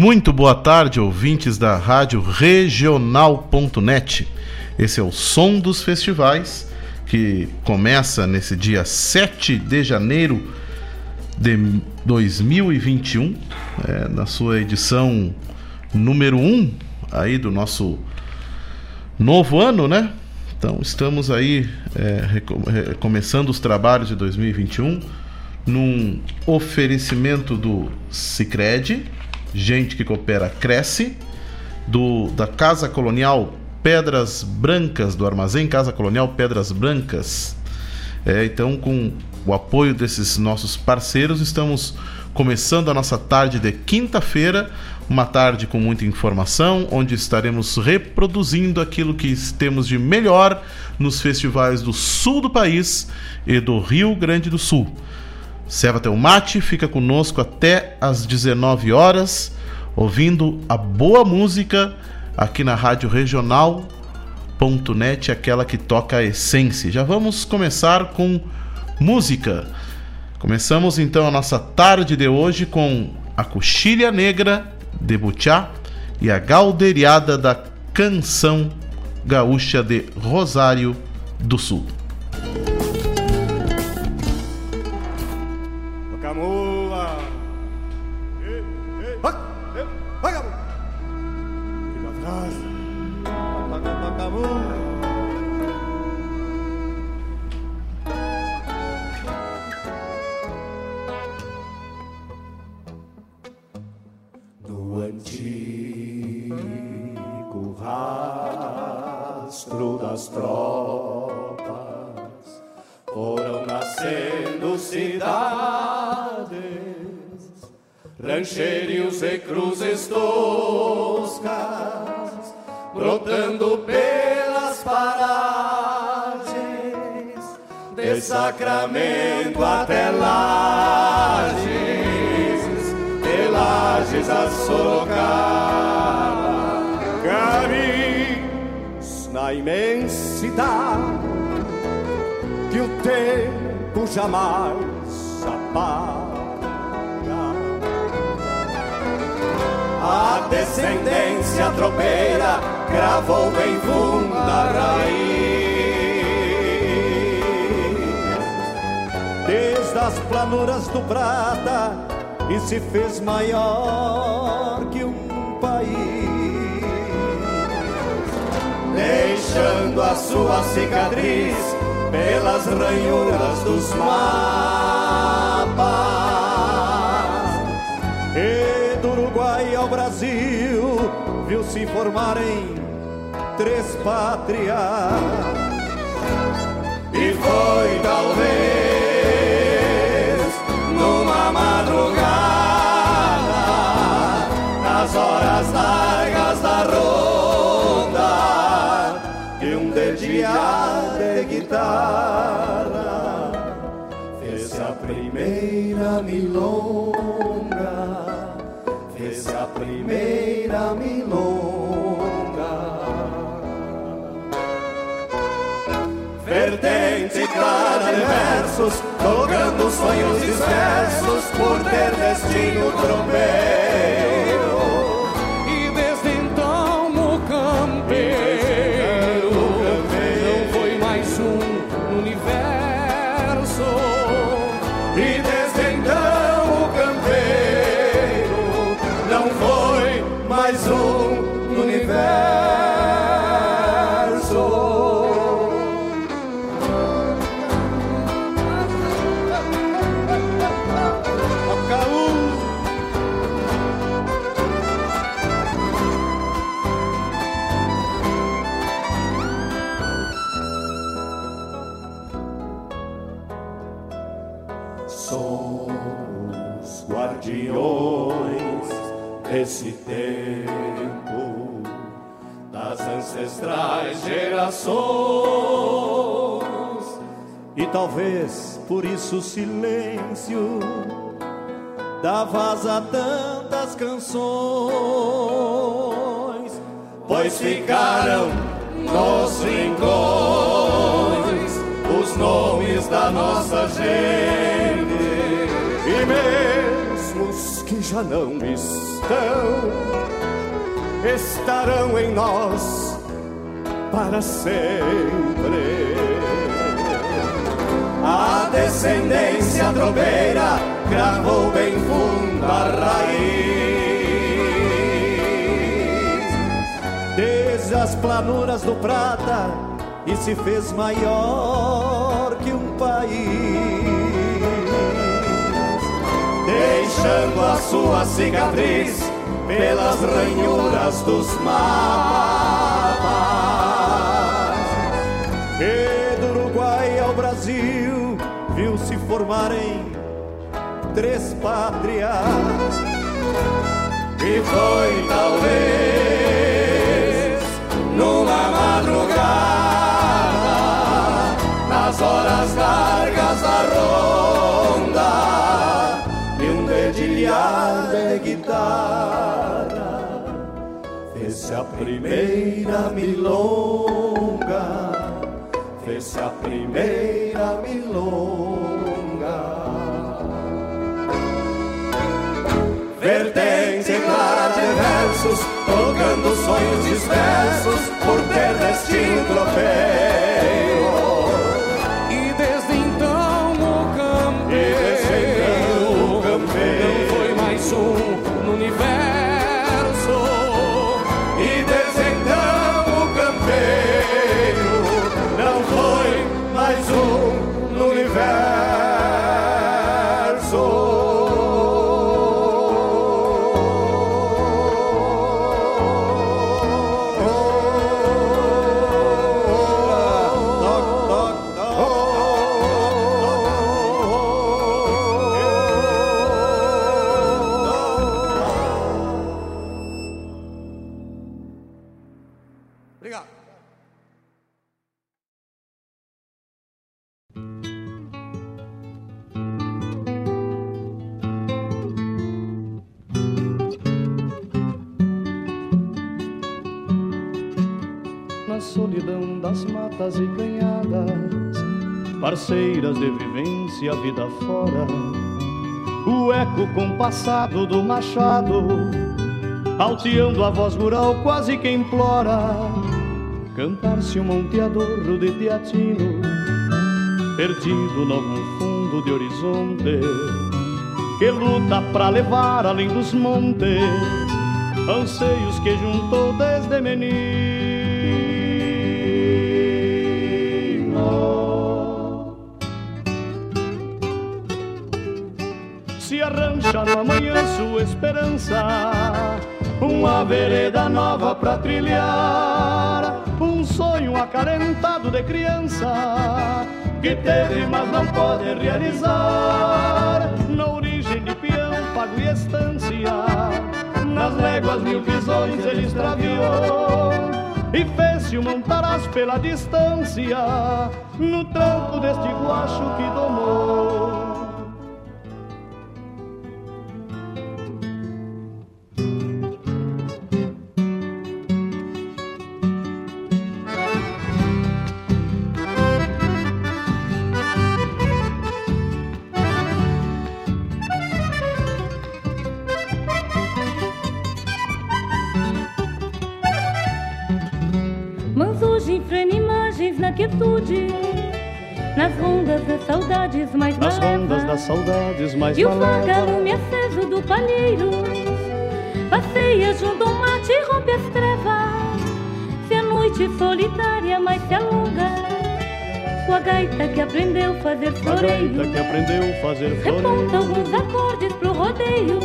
Muito boa tarde, ouvintes da Rádio Regional.net. Esse é o Som dos Festivais, que começa nesse dia 7 de janeiro de 2021, é, na sua edição número 1 aí do nosso novo ano, né? Então estamos aí é, começando os trabalhos de 2021 num oferecimento do Cicred, Gente que Coopera Cresce, do, da Casa Colonial Pedras Brancas, do Armazém Casa Colonial Pedras Brancas. É, então, com o apoio desses nossos parceiros, estamos começando a nossa tarde de quinta-feira, uma tarde com muita informação, onde estaremos reproduzindo aquilo que temos de melhor nos festivais do sul do país e do Rio Grande do Sul. Serva teu mate, fica conosco até às 19 horas, ouvindo a boa música aqui na Rádio Regional.net, aquela que toca a essência. Já vamos começar com música. Começamos então a nossa tarde de hoje com a Coxilha Negra de Butiá e a Galderiada da Canção Gaúcha de Rosário do Sul. Prata e se fez maior que um país deixando a sua cicatriz pelas ranhuras dos mapas. E do Uruguai ao Brasil viu se formarem três pátrias. E foi talvez horas largas da ronda, que um dediar de guitarra fez a primeira milonga, fez a primeira milonga. Vertente clara de versos, tocando sonhos dispersos por ter destino tropeiro. Gerações. E talvez por isso o silêncio dá voz a tantas canções, pois ficaram nos rincões os nomes da nossa gente. E mesmo os que já não estão, estarão em nós para sempre. A descendência tropeira gravou bem fundo a raiz. Desde as planuras do Prata e se fez maior que um país. Deixando a sua cicatriz pelas ranhuras dos mapas. Formarem três pátrias. E foi talvez numa madrugada, nas horas largas da ronda, e um dedilhar de guitarra fez a primeira milonga, fez a primeira milonga. Vertente clara de versos, tocando sonhos dispersos, por ter destino troféu. Eco compassado do machado, alteando a voz rural, quase que implora. Cantar-se um monteador de teatino, perdido no fundo de horizonte, que luta para levar além dos montes anseios que juntou desde menino. Esperança, uma vereda nova pra trilhar, um sonho acalentado de criança que teve, mas não pode realizar. Na origem de peão, pago e estância. Nas léguas mil visões ele extraviou. E fez-se um montarás pela distância. No tranco deste guacho que domou saudades mais Nas rondas das saudades mais E o vagalume aceso do palheiro. Passeia junto ao mate e rompe as trevas. Se a noite solitária mais se alonga Sua gaita que aprendeu fazer floreio A gaita que aprendeu fazer floreio. Reponta alguns acordes pro rodeio.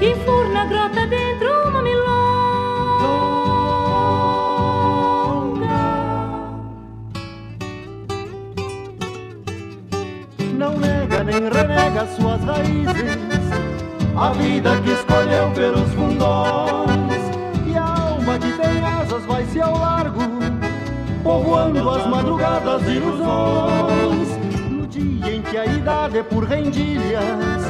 E furna grota dentro uma milonga renega suas raízes, a vida que escolheu pelos fundões, e a alma que tem asas vai se ao largo, povoando as madrugadas de ilusões. No dia em que a idade é por rendilhas,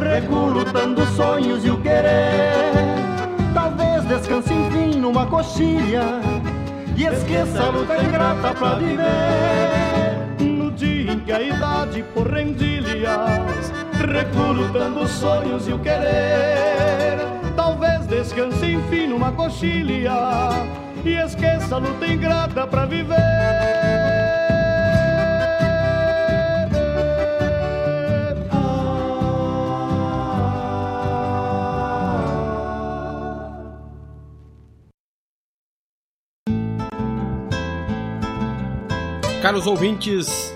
recuo lutando sonhos e o querer, talvez descanse enfim numa coxilha e esqueça a luta ingrata pra viver a idade por rendilhas Recrutando sonhos e o querer. Talvez descanse enfim numa coxilha E esqueça a luta ingrata pra viver. Caros ouvintes,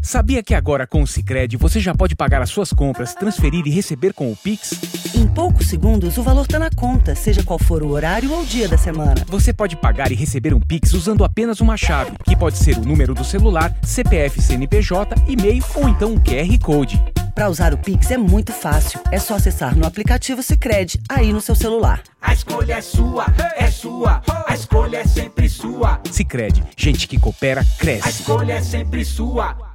Sabia que agora com o Sicredi você já pode pagar as suas compras, transferir e receber com o Pix? Em poucos segundos, o valor está na conta, seja qual for o horário ou dia da semana. Você pode pagar e receber um Pix usando apenas uma chave, que pode ser o número do celular, CPF CNPJ, e-mail ou então um QR Code. Para usar o Pix é muito fácil. É só acessar no aplicativo Sicredi aí no seu celular. A escolha é sua, é sua. A escolha é sempre sua. Sicredi, gente que coopera cresce. A escolha é sempre sua.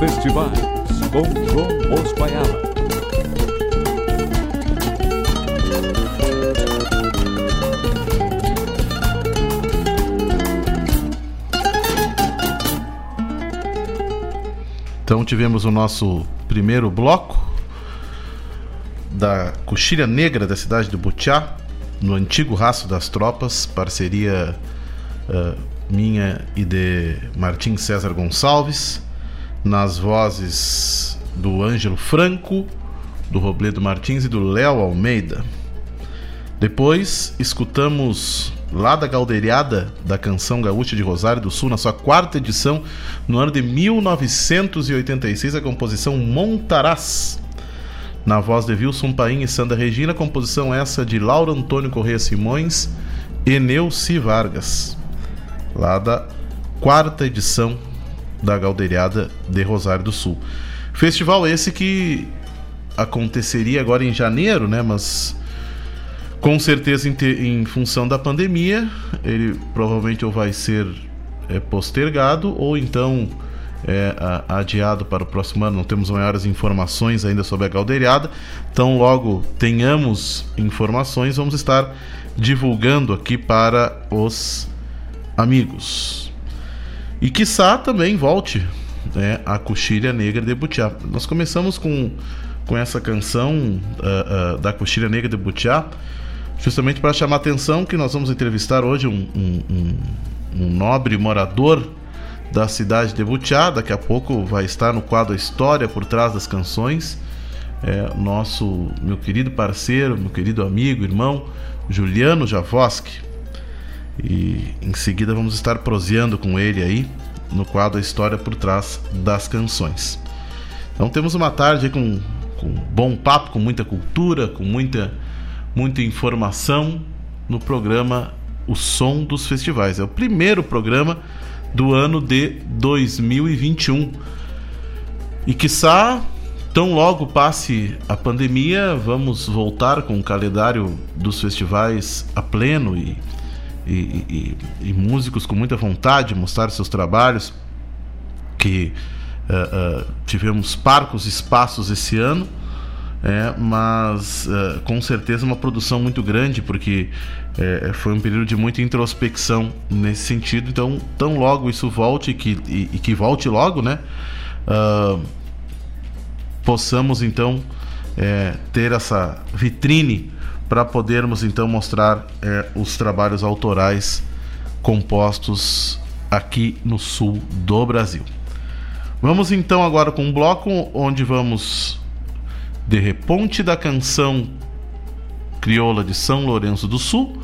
Festivais com João Moscaiala. Então tivemos o nosso primeiro bloco da coxilha negra da cidade do Butiá, no antigo Raço das Tropas, parceria uh, minha e de Martim César Gonçalves, nas vozes do Ângelo Franco, do Robledo Martins e do Léo Almeida. Depois escutamos lá da Galdeiriada da Canção Gaúcha de Rosário do Sul, na sua quarta edição, no ano de 1986, a composição Montarás. Na voz de Wilson Paim e Sandra Regina, composição essa de Lauro Antônio Correia Simões e Neuci Vargas, lá da quarta edição da Galdeiriada de Rosário do Sul. Festival esse que aconteceria agora em janeiro, né? Mas com certeza, em, te, em função da pandemia, ele provavelmente ou vai ser é, postergado ou então é, a, adiado para o próximo ano. Não temos maiores informações ainda sobre a caldeirada. Então, logo tenhamos informações, vamos estar divulgando aqui para os amigos. E quiçá também volte né, a Coxilha Negra de Butiá. Nós começamos com, com essa canção uh, uh, da Coxilha Negra de Butiá justamente para chamar a atenção que nós vamos entrevistar hoje um, um, um, um nobre morador da cidade de Butiá. Daqui a pouco vai estar no quadro História por trás das canções. É, nosso meu querido parceiro, meu querido amigo, irmão Juliano Javoski. E em seguida vamos estar proseando com ele aí no quadro História por trás das canções. Então temos uma tarde com, com bom papo, com muita cultura, com muita muita informação no programa O Som dos Festivais. É o primeiro programa do ano de 2021. E quiçá, tão logo passe a pandemia, vamos voltar com o calendário dos festivais a pleno e, e, e, e músicos com muita vontade de mostrar seus trabalhos. Que uh, uh, tivemos parcos espaços esse ano é, mas uh, com certeza uma produção muito grande, porque foi um período de muita introspecção nesse sentido. Então, tão logo isso volte que, e, e que volte logo, né? Uh, possamos então ter essa vitrine para podermos então mostrar é, os trabalhos autorais compostos aqui no sul do Brasil. Vamos então agora com um bloco onde vamos de Reponte da Canção Crioula de São Lourenço do Sul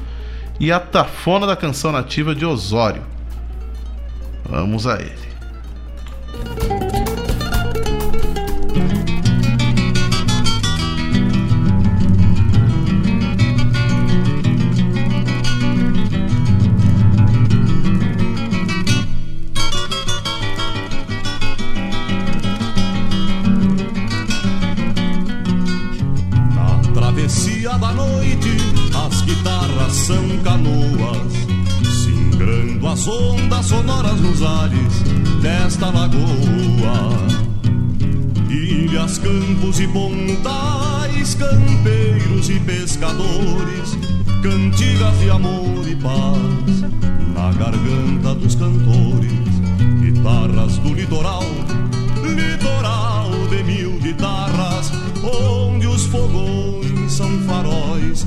e a Tafona da Canção Nativa de Osório. Vamos a ele. Ondas sonoras nos ares desta lagoa. Ilhas, campos e pontais, campeiros e pescadores, cantigas de amor e paz na garganta dos cantores, guitarras do litoral, litoral de mil guitarras, onde os fogões são faróis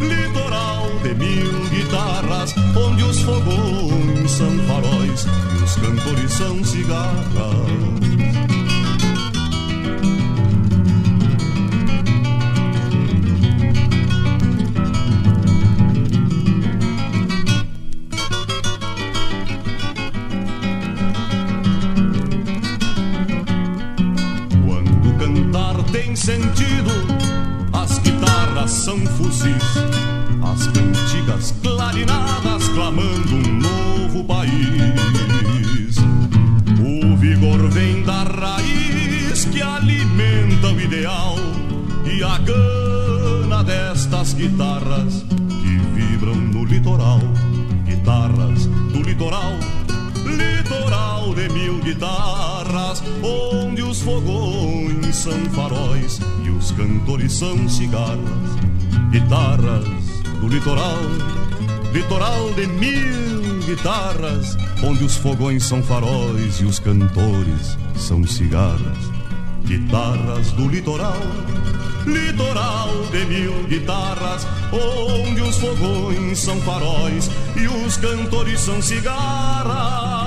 Litoral de mil guitarras, onde os fogões são faróis e os cantores são cigarras. sentido, as guitarras são fuzis clarinadas clamando um novo país. O vigor vem da raiz que alimenta o ideal e a gana destas guitarras que vibram no litoral. Guitarras do litoral, litoral de mil guitarras, onde os fogões são faróis e os cantores são cigarras. Guitarras do litoral, litoral de mil guitarras, onde os fogões são faróis e os cantores são cigarras. Guitarras do litoral, litoral de mil guitarras, onde os fogões são faróis e os cantores são cigarras.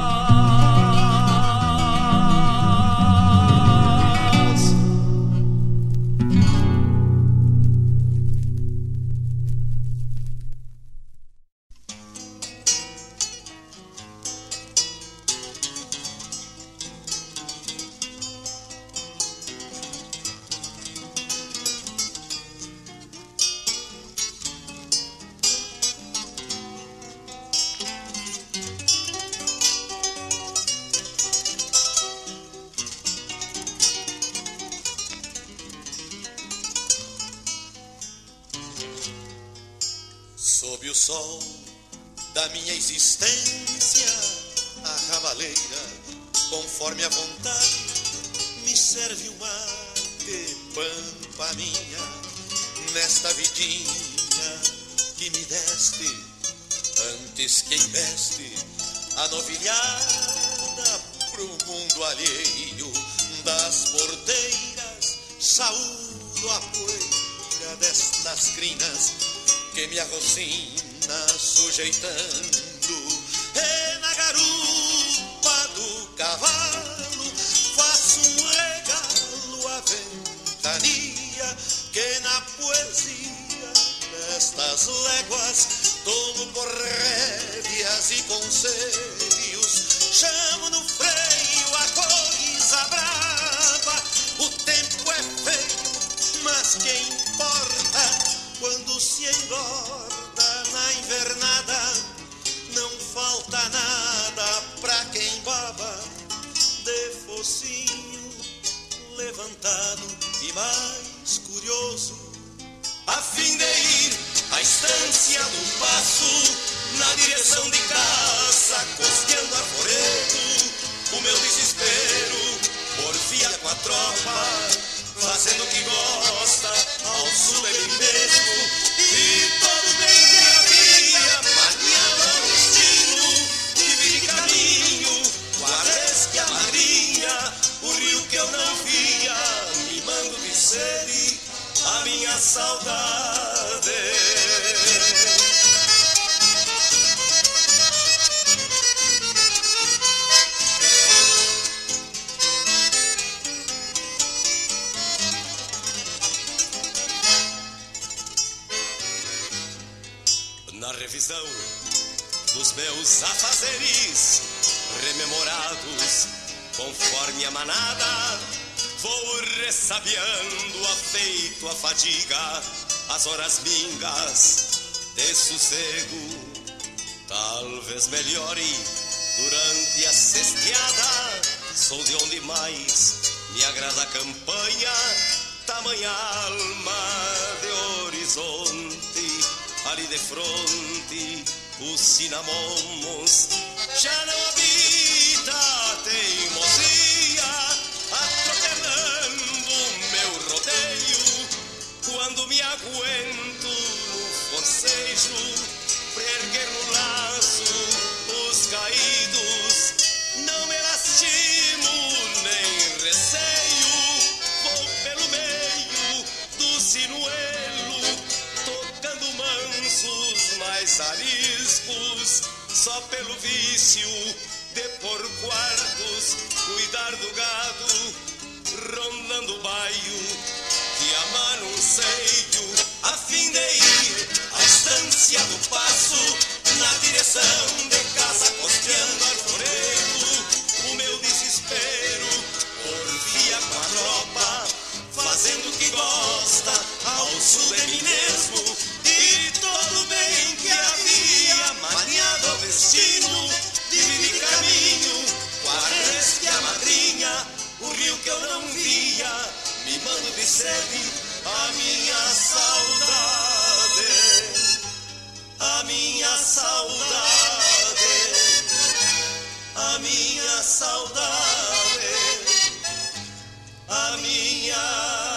Dos meus afazeres rememorados conforme a manada vou ressabiando afeito a fadiga as horas mingas de sossego talvez melhore durante a cesteada sou de onde mais me agrada a campanha tamanha alma ali de fronte os cinamomos já não habita teimosia atropelando meu rodeio quando me aguento no forcejo pra erguer no laço os caídos não me lastimo nem receio Três ariscos só pelo vício de por quartos cuidar do gado, rondando o baio que amar um seio a fim de ir à estância do passo na direção de casa costeando arvoredo. O meu desespero porfia com a tropa, fazendo o que gosta ao sul de mim mesmo. destino, dividi caminho. Guardes que a madrinha, o rio que eu não via, me mando de sede a minha saudade, a minha saudade, a minha saudade, a minha.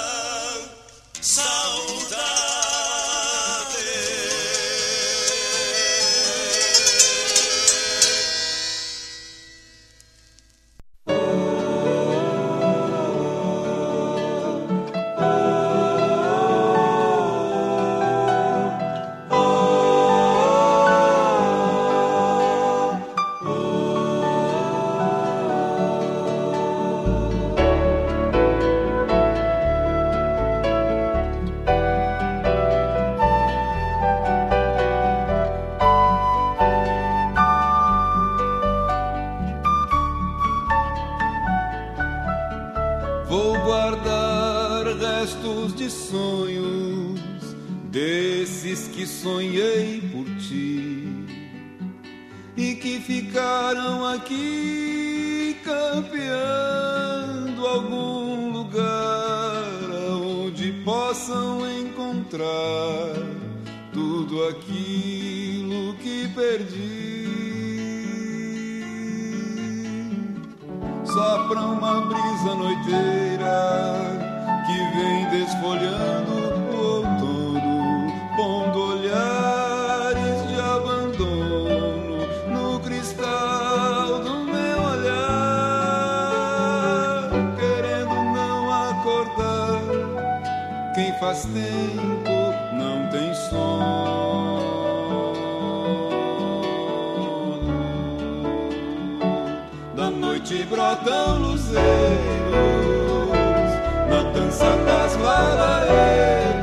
que sonhei por ti e que ficaram aqui campeando algum lugar onde possam encontrar tudo aquilo que perdi. Só pra uma brisa noiteira que vem desfolhando faz tempo não tem sono. Da noite brotam luzeiros na dança das lareiras.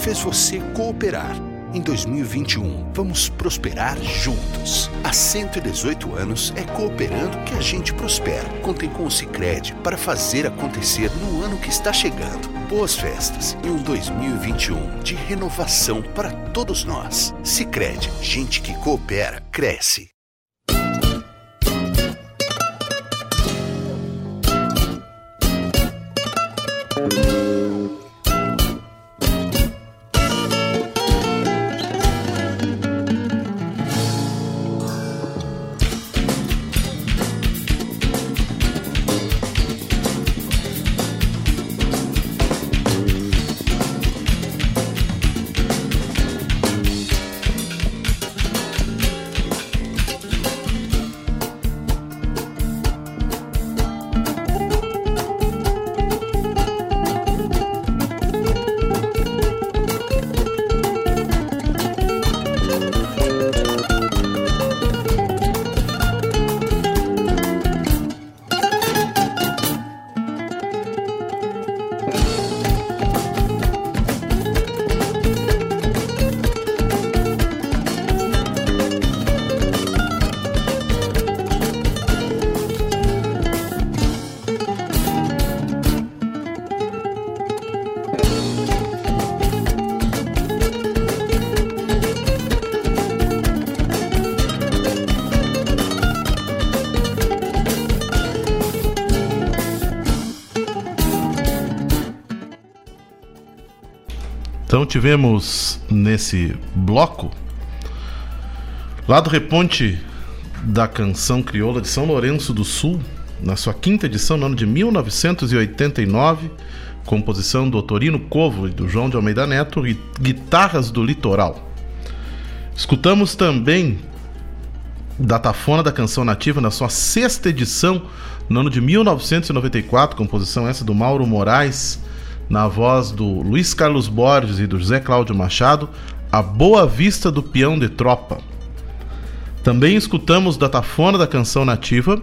Fez você cooperar. Em 2021, vamos prosperar juntos. Há 118 anos é cooperando que a gente prospera. Contem com o Cicred para fazer acontecer no ano que está chegando. Boas festas e um 2021 de renovação para todos nós. Cicred, gente que coopera, cresce. Tivemos nesse bloco lá do reponte da canção crioula de São Lourenço do Sul, na sua quinta edição, no ano de 1989, composição do Otorino Covo e do João de Almeida Neto e Guitarras do Litoral. Escutamos também Datafona da Canção Nativa na sua sexta edição, no ano de 1994, composição essa do Mauro Moraes na voz do Luiz Carlos Borges e do José Cláudio Machado, A Boa Vista do Peão de Tropa. Também escutamos Datafona da Canção Nativa,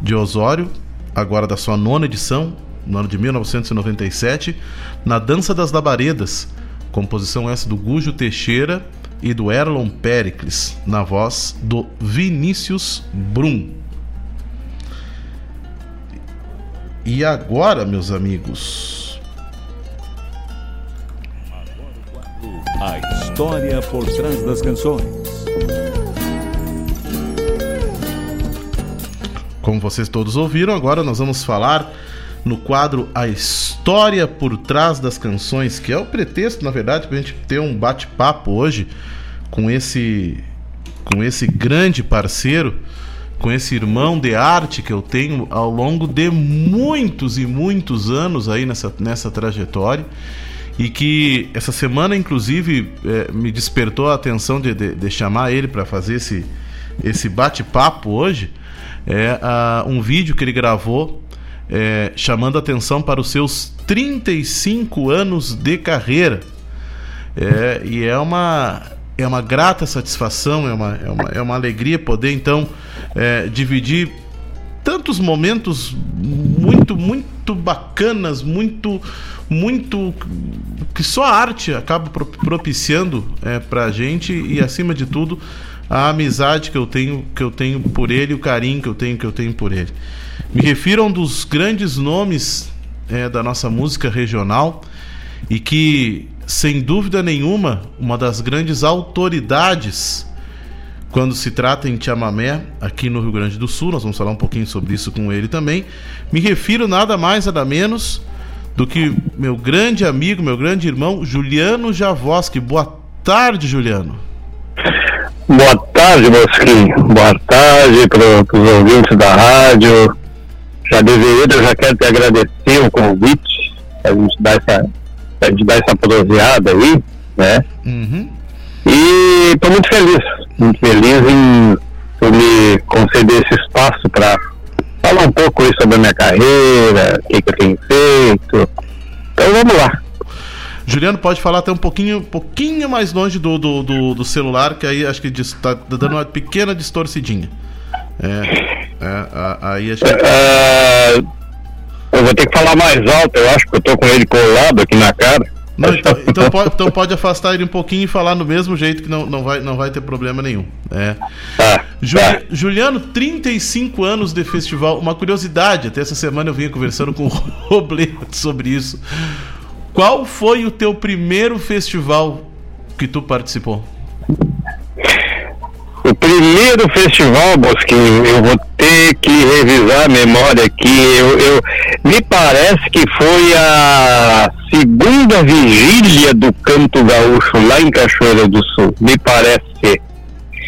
de Osório, agora da sua nona edição, no ano de 1997, na Dança das Labaredas, composição essa do Gujo Teixeira e do Erlon Pericles, na voz do Vinícius Brum. E agora, meus amigos, A história por trás das canções. Como vocês todos ouviram, agora nós vamos falar no quadro A História por Trás das Canções, que é o pretexto, na verdade, para a gente ter um bate-papo hoje com esse, com esse grande parceiro, com esse irmão de arte que eu tenho ao longo de muitos e muitos anos aí nessa, nessa trajetória e que essa semana, inclusive, é, me despertou a atenção de, de, de chamar ele para fazer esse, esse bate-papo hoje. É um vídeo que ele gravou é, chamando atenção para os seus 35 anos de carreira. É, e é uma, é uma grata satisfação, é uma, é uma, é uma alegria poder então é, dividir tantos momentos muito, muito bacanas, muito muito que só a arte acaba propiciando é, para a gente e acima de tudo a amizade que eu tenho que eu tenho por ele, o carinho que eu tenho que eu tenho por ele. Me refiro a um dos grandes nomes é, da nossa música regional e que sem dúvida nenhuma uma das grandes autoridades quando se trata em chamamé aqui no Rio Grande do Sul, nós vamos falar um pouquinho sobre isso com ele também. Me refiro nada mais nada menos do que meu grande amigo, meu grande irmão, Juliano Javoski. Boa tarde, Juliano. Boa tarde, Mosquinho. Boa tarde para os ouvintes da rádio. Já deveria, eu já quero te agradecer o convite, a gente dar essa, a gente dar essa proseada aí, né? Uhum. E estou muito feliz, muito feliz em me conceder esse espaço para falar um pouco aí sobre a minha carreira, o que, que eu tenho feito. Então vamos lá. Juliano, pode falar até um pouquinho, pouquinho mais longe do, do, do, do celular, que aí acho que está dando uma pequena distorcidinha. É, é aí acho que. Uh, eu vou ter que falar mais alto, eu acho que eu tô com ele colado aqui na cara. Não, então, então, pode, então pode afastar ele um pouquinho e falar no mesmo jeito que não, não, vai, não vai ter problema nenhum. É. Tá, Juli, tá. Juliano, 35 anos de festival. Uma curiosidade, até essa semana eu vinha conversando com o Robledo sobre isso. Qual foi o teu primeiro festival que tu participou? O primeiro festival, Bosquinho, eu vou ter que revisar a memória aqui. Eu, eu, me parece que foi a segunda vigília do Canto Gaúcho lá em Cachoeira do Sul. Me parece ser.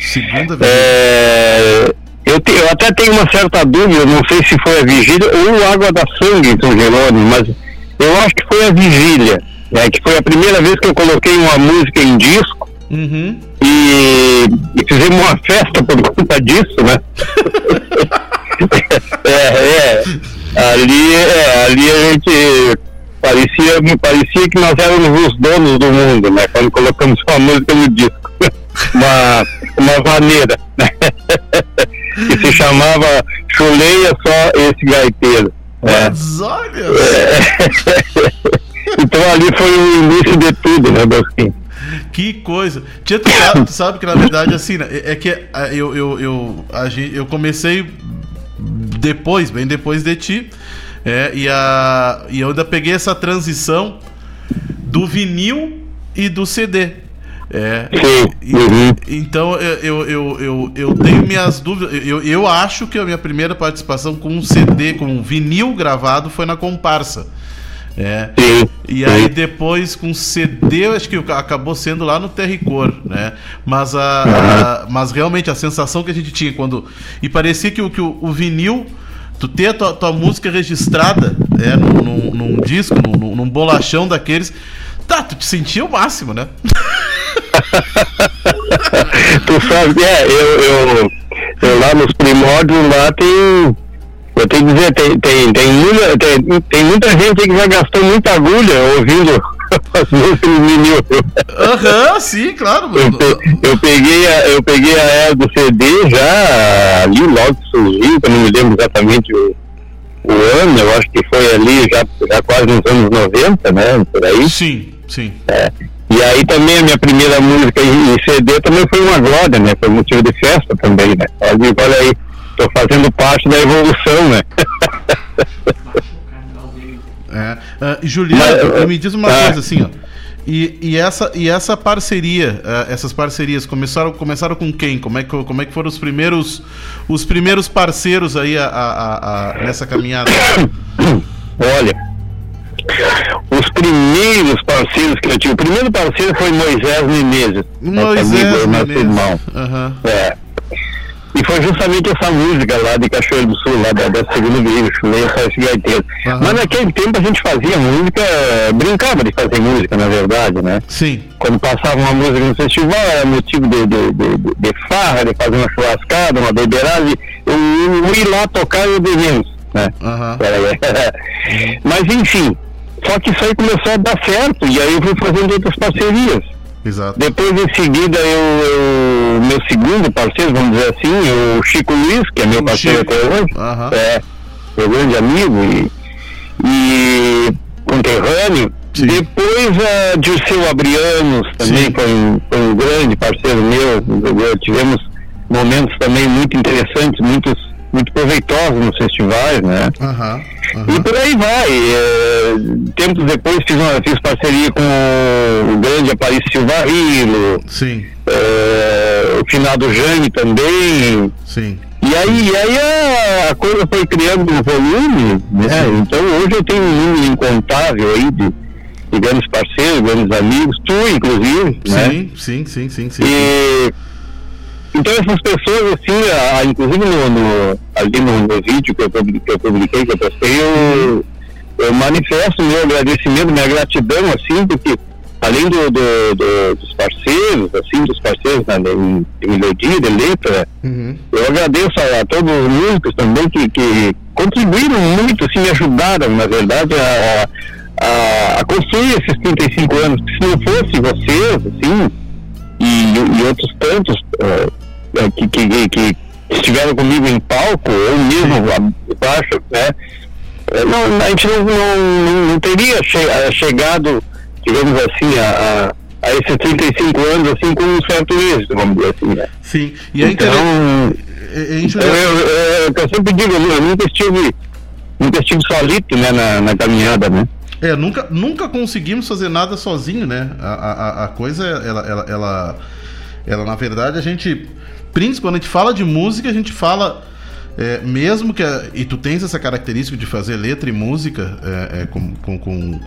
Segunda vigília? É, eu, te, eu até tenho uma certa dúvida, não sei se foi a vigília ou Água da Sangue em São Jerônimo, mas eu acho que foi a vigília. Né, que foi a primeira vez que eu coloquei uma música em disco. Uhum. E, e, fizemos uma festa por conta disso, né? é, é. Ali, é, ali a gente parecia, parecia que nós éramos os donos do mundo, né? Quando colocamos uma música no disco. uma, uma maneira, né? que se chamava Chuleia Só Esse Gaiteiro. É. Mas olha! É. então ali foi o início de tudo, né, Bosquinho? Que coisa. Tia, tu sabe, tu sabe, que na verdade, assim, né, é que eu, eu, eu, eu comecei depois, bem depois de ti, é, e, a, e eu ainda peguei essa transição do vinil e do CD. É, e, uhum. então eu, eu, eu, eu tenho minhas dúvidas. Eu, eu acho que a minha primeira participação com um CD, com um vinil gravado, foi na comparsa. É. E aí depois com CD, acho que acabou sendo lá no Terricor, né? Mas, a, a, mas realmente a sensação que a gente tinha quando. E parecia que, o, que o, o vinil tu ter a tua, tua, música registrada é, num, num, num disco, num, num, bolachão daqueles, tá, tu te sentia o máximo, né? tu sabe, é, eu, eu, eu, lá nos primórdios lá tem eu tenho que dizer, tem, tem, tem, muita, tem, tem muita gente que já gastou muita agulha ouvindo as músicas do vinil. Aham, sim, claro. Eu, eu, peguei a, eu peguei a era do CD já ali logo que surgiu, eu não me lembro exatamente o, o ano, eu acho que foi ali já, já quase nos anos 90, né? Por aí. Sim, sim. É. E aí também a minha primeira música em CD também foi uma glória, né? Foi motivo de festa também, né? Olha aí Estou fazendo parte da evolução, né? é. Uh, Juliano, Mas, me diz uma uh, coisa assim, ó. E, e, essa, e essa parceria, uh, essas parcerias começaram, começaram com quem? Como é que, como é que foram os primeiros, os primeiros parceiros aí a, a, a, nessa caminhada? Olha, os primeiros parceiros que eu tive, o primeiro parceiro foi Moisés Menezes, Moisés amigo, Menezes. irmão. Uhum. É. E foi justamente essa música lá de Cachoeira do Sul, lá da, da igreja, Chuleia Só Esse Gaiteiro. Uhum. Mas naquele tempo a gente fazia música, brincava de fazer música, na verdade, né? Sim. Quando passava uma música no festival, era motivo de, de, de, de farra, de fazer uma churrascada, uma beberagem, eu, eu ir lá tocar e devemos, né? Uhum. Mas enfim, só que isso aí começou a dar certo, e aí eu fui fazendo outras parcerias. Exato. Depois, em seguida, eu, eu, meu segundo parceiro, vamos dizer assim, o Chico Luiz, que é meu o parceiro Chico. até hoje, uhum. é meu grande amigo e, e conterrâneo. Sim. Depois a Dirceu Abrianos também foi um, foi um, grande parceiro meu, tivemos momentos também muito interessantes, muitos, muito proveitosos nos festivais, né? Uhum. Uhum. E por aí vai. É, tempos depois fiz, uma, fiz parceria com o grande Aparício Varilo. Sim. É, o finado Jane também. Sim. E aí, e aí a, a, coisa foi criando um volume, né? Então hoje eu tenho um número incontável aí de, de grandes parceiros, grandes amigos, tu inclusive, sim, né? Sim, sim, sim, sim. E, então essas pessoas, assim, a, inclusive no, no, ali no, no, vídeo que eu, publiquei, que eu publiquei, que eu postei, eu, eu manifesto meu agradecimento, minha gratidão, assim, porque além do, do, do dos parceiros, assim, dos parceiros né, de, de melodia, de letra, uhum. eu agradeço a, a, todos os músicos também que, que contribuíram muito, assim, me ajudaram, na verdade, a, a, a construir esses 35 anos. Se não fosse vocês, assim, e, e outros tantos uh, que, que, que, estiveram comigo em palco, ou mesmo abaixo, né? Não, a gente não, não, não teria che chegado, digamos assim, a, a, esses 35 anos assim com um certo êxito, vamos dizer assim, né? Sim, e é então, interessante. Eu, eu, eu, eu, sempre digo, eu nunca estive, nunca estive solito né, na, na caminhada, né? É, nunca, nunca conseguimos fazer nada sozinho, né? A, a, a coisa, ela, ela, ela, ela, na verdade, a gente. Principalmente quando a gente fala de música, a gente fala. É, mesmo que. A, e tu tens essa característica de fazer letra e música é, é, com, com, com,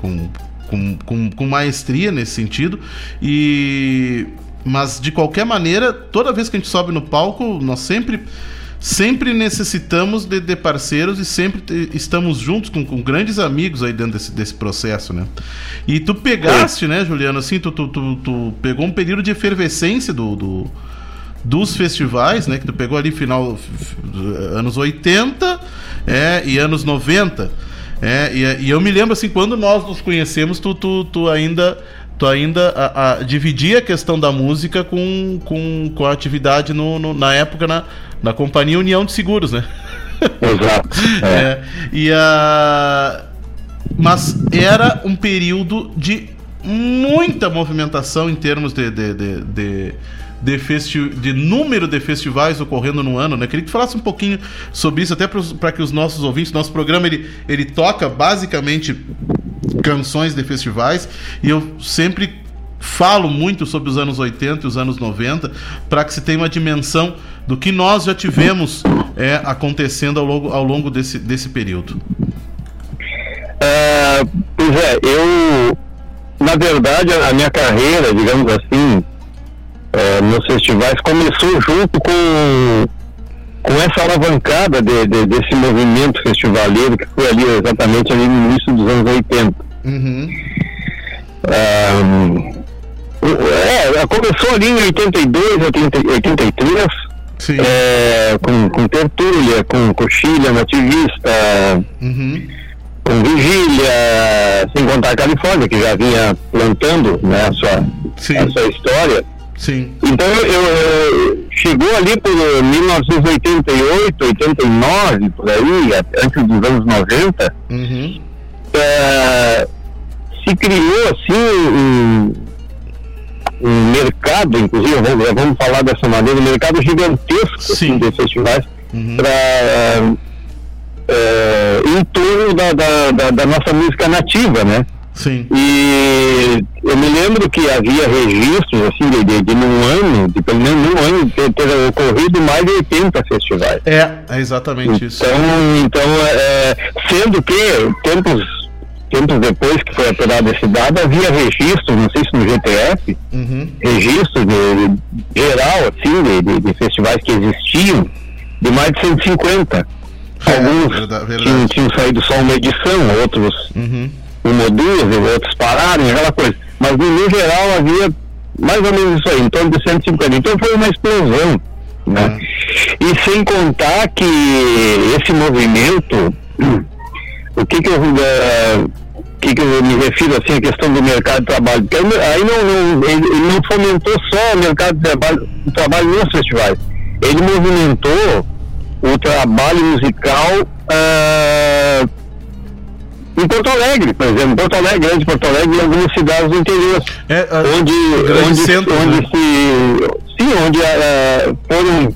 com, com, com maestria nesse sentido. E. Mas de qualquer maneira, toda vez que a gente sobe no palco, nós sempre sempre necessitamos de, de parceiros e sempre te, estamos juntos com, com, grandes amigos aí dentro desse, desse processo, né? E tu pegaste, é. né, Juliano, assim, tu, tu, tu, tu, pegou um período de efervescência do, do, dos festivais, né? Que tu pegou ali final anos 80 é, e anos 90. É, e, e eu me lembro assim, quando nós nos conhecemos, tu, tu, tu ainda tu ainda a, a, dividia a questão da música com, com, com a atividade no, no, na época na, na Companhia União de Seguros, né? Exato. É. é, e a... Mas era um período de muita movimentação em termos de, de, de, de de, festi de número de festivais ocorrendo no ano, né? Queria que tu falasse um pouquinho sobre isso, até para que os nossos ouvintes, nosso programa ele, ele toca basicamente canções de festivais e eu sempre falo muito sobre os anos 80 e os anos 90 para que se tenha uma dimensão do que nós já tivemos é, acontecendo ao longo, ao longo desse, desse período. Uh, pois é, eu, na verdade, a minha carreira, digamos assim, é, nos festivais começou junto com, com essa alavancada de, de, desse movimento festivaleiro que foi ali exatamente ali no início dos anos 80. Uhum. é, começou ali em 82, 80, 83, é, com, com tertúlia, com coxilha nativista, uhum. com vigília, sem contar a Califórnia, que já vinha plantando né, a, sua, a sua história. Sim. Então eu, eu, chegou ali por 1988, 89, por aí, antes dos anos 90, uhum. é, se criou assim um, um mercado, inclusive, vamos, vamos, falar dessa maneira, um mercado gigantesco assim, de festivais uhum. para é, em torno da, da, da, da nossa música nativa, né? Sim. E eu me lembro que havia registros, assim, de, de, de num ano, de pelo menos num ano, ter, ter ocorrido mais de 80 festivais. É, é exatamente então, isso. Então, é, sendo que tempos, tempos depois que foi apurada esse dado, havia registros, não sei se no GTF, uhum. registros de, de, geral, assim, de, de, de festivais que existiam, de mais de 150. É, Alguns verdade, verdade. Tinham, tinham saído só uma edição, outros uhum uma ou duas, e outros pararam, aquela coisa. Mas no, geral havia mais ou menos isso aí, em torno de 150. Então foi uma explosão. Né? E sem contar que esse movimento, o que, que eu. Uh, que, que eu me refiro assim à questão do mercado de trabalho? Porque aí não, não, ele, ele não fomentou só o mercado de trabalho, o trabalho nos festivais. Ele movimentou o trabalho musical uh, em Porto Alegre, por exemplo, Porto Alegre, Grande Porto Alegre e algumas cidades do interior. É, onde, onde, centro, onde né? se. Sim, onde uh, foram.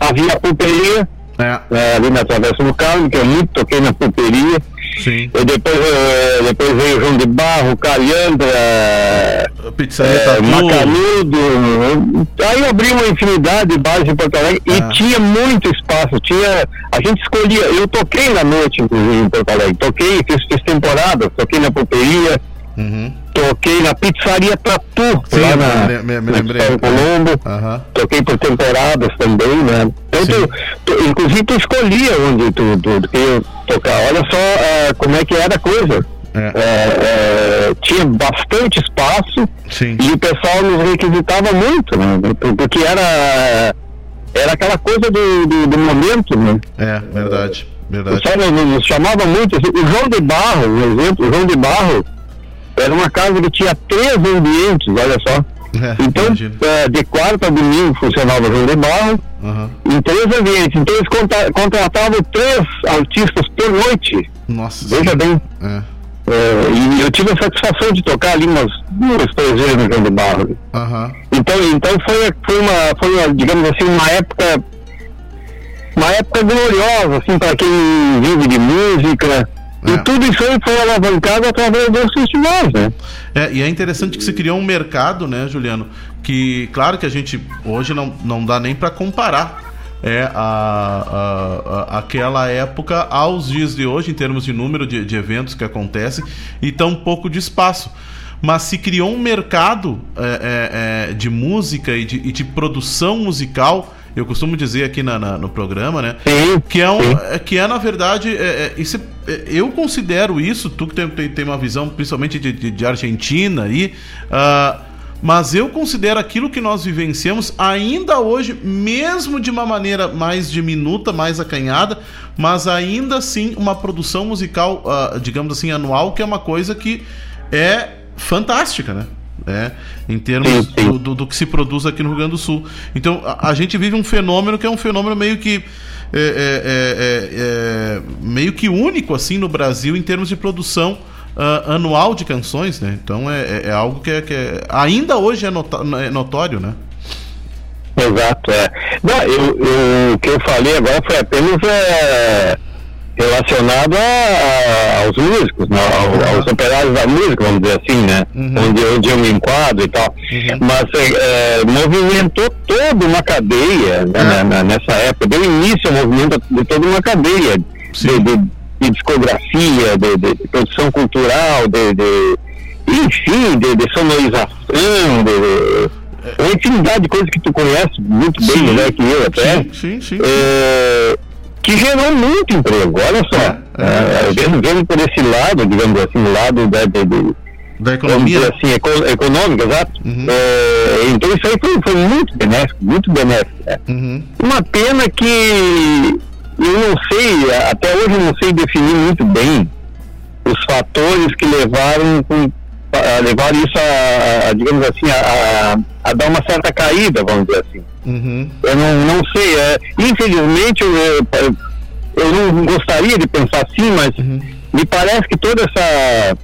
Havia a pulperia, é. uh, ali na Travessa do Carmo, que eu muito toquei na pulperia. Sim. E depois, uh, depois veio João de Barro, Calhandra, Pizzaria é, Macanudo. Aí abriu uma infinidade de bares em Porto Alegre e ah. tinha muito espaço. Tinha, a gente escolhia. Eu toquei na noite, inclusive, em Porto Alegre. Toquei, fiz, fiz temporada, toquei na pulperia. Uhum. Toquei na pizzaria Tatu, Sim, lá na, me, me, me lembrei. na Colombo. Uhum. Toquei por temporadas também, né? Então, tu, tu, inclusive, tu escolhia onde tu, tu, tu ia tocar. Olha só uh, como é que era a coisa. É. É, é, tinha bastante espaço Sim. e o pessoal nos requisitava muito, né? Porque era, era aquela coisa do, do, do momento, né? É, verdade. Verdade. O pessoal nos, nos chamava muito. assim, O João de Barro, um exemplo, o João de Barro era uma casa que tinha três ambientes, olha só. É, Então, eh, de quarta a domingo funcionava o João de Barro, Aham. em três ambientes. Então eles conta- contratavam três artistas por noite. Nossa. Veja bem. É. Eh, e eu tive a satisfação de tocar ali umas duas, três vezes no João de Barro. Aham. Então, então foi, foi, uma, foi uma, digamos assim, uma época uma época gloriosa, assim, para quem vive de música. E tudo isso aí foi alavancado através dos festivais, né? É, e é interessante que se criou um mercado, né, Juliano? Que, claro que a gente hoje não, não dá nem para comparar é, a, a- a- aquela época aos dias de hoje, em termos de número de, de eventos que acontecem, e tão pouco de espaço. Mas se criou um mercado é, é, é, de música e de, e de produção musical, eu costumo dizer aqui na- na- no programa, né? que, é um, é, que é, na verdade, é, é, isso é- eu considero isso, tu que tem, tem, tem uma visão principalmente de, de, de Argentina aí, ah, mas eu considero aquilo que nós vivenciamos ainda hoje, mesmo de uma maneira mais diminuta, mais acanhada, mas ainda assim uma produção musical, ah, digamos assim, anual, que é uma coisa que é fantástica, né? É, em termos do, do- do que se produz aqui no Rio Grande do Sul. Então, a, a gente vive um fenômeno que é um fenômeno meio que é, é, é, é, é, meio que único assim no Brasil em termos de produção ah, anual de canções, né? Então é, é- algo que, é, que ainda hoje é, é notório, né? Exato, é. Não, eu, eu- o que eu falei agora foi apenas relacionado a- a- aos músicos, né, ao- aos operários da música, vamos dizer assim, né? Onde, onde eu me enquadro e tal. Mas é, é, movimentou toda uma cadeia né, na- nessa época, deu início ao movimento de toda uma cadeia de, de- de discografia, de, de- produção cultural, de, enfim, de, sonorização, de, uma infinidade de coisas que tu conhece muito bem, Sim. melhor que eu até. Sim, sim. É, que gerou muito emprego, olha só. É, vendo, vendo por esse lado, digamos assim, o lado da, de, de- da economia, vamos dizer assim, eco- econômico, exato. É, então isso aí foi, foi muito benéfico, muito benéfico. né? Uma pena que eu não sei, até hoje eu não sei definir muito bem os fatores que levaram, levaram isso a, a, digamos assim, a, a- a dar uma certa caída, vamos dizer assim. Uhum. Eu não, não sei, é, infelizmente eu, eu, eu não gostaria de pensar assim, mas me parece que toda essa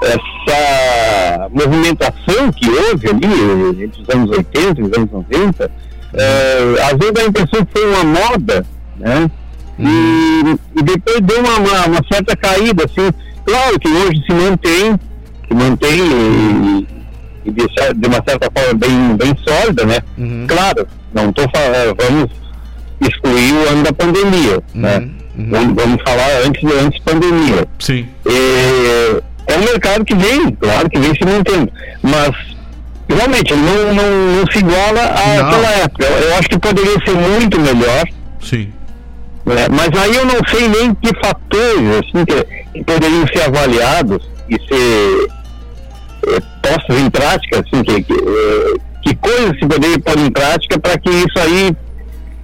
essa movimentação que houve ali entre os anos 80 e os anos 90, é, às vezes dá a impressão que foi uma moda, né? E, e depois deu uma, uma, uma certa caída, assim. Claro que hoje se mantém, se mantém e, e de, de uma certa forma bem, bem sólida, né? Claro, não estou falando, vamos excluir o ano da pandemia, né? Vamos, vamos falar antes, antes pandemia. Sim. É, é um mercado que vem, claro que vem se mantendo, mas realmente não, não, não se iguala àquela época. Eu, eu acho que poderia ser muito melhor. Sim. né? Mas aí eu não sei nem que fatores assim, que, que poderiam ser avaliados e ser postos em prática, assim, que, que, eh, que coisas se poderiam pôr em prática para que isso aí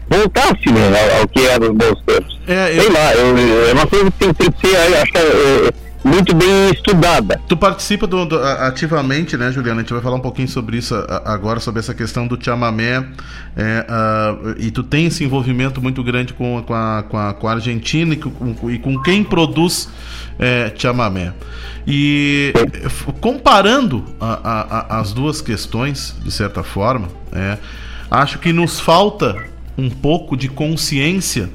voltasse né, ao, ao que era os bons tempos. É, Sei lá, eu- é uma coisa que tem que ser, eu acho que, eh, muito bem estudada. Tu participa do, do- ativamente, né, Juliana? A gente vai falar um pouquinho sobre isso agora, sobre essa questão do chamamé. é, ah, e tu tem esse envolvimento muito grande com, com, a, com, a, com a Argentina e com, e com quem produz é, chamamé. E comparando a- a- as duas questões, de certa forma, é, acho que nos falta um pouco de consciência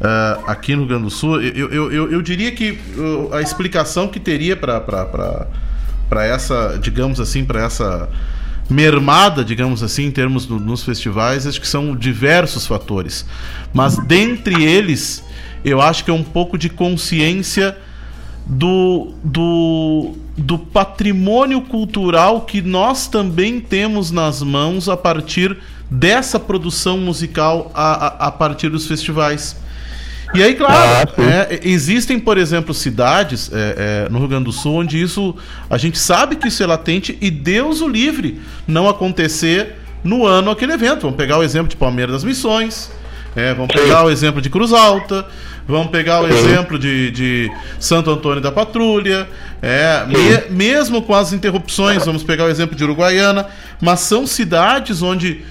ah, aqui no Rio Grande do Sul, eu, eu, eu, eu diria que uh, a explicação que teria para essa, digamos assim, para essa mermada, digamos assim, em termos do- nos festivais, acho que são diversos fatores. Mas dentre eles, eu acho que é um pouco de consciência do, do, do patrimônio cultural que nós também temos nas mãos a partir dessa produção musical a, a, a partir dos festivais. E aí, claro, é, existem, por exemplo, cidades é, é, no Rio Grande do Sul onde isso a gente sabe que isso é latente e Deus o livre não acontecer no ano aquele evento. Vamos pegar o exemplo de Palmeiras das Missões, é, vamos pegar o exemplo de Cruz Alta, vamos pegar o exemplo de, de Santo Antônio da Patrulha, é, me- mesmo com as interrupções, vamos pegar o exemplo de Uruguaiana, mas são cidades onde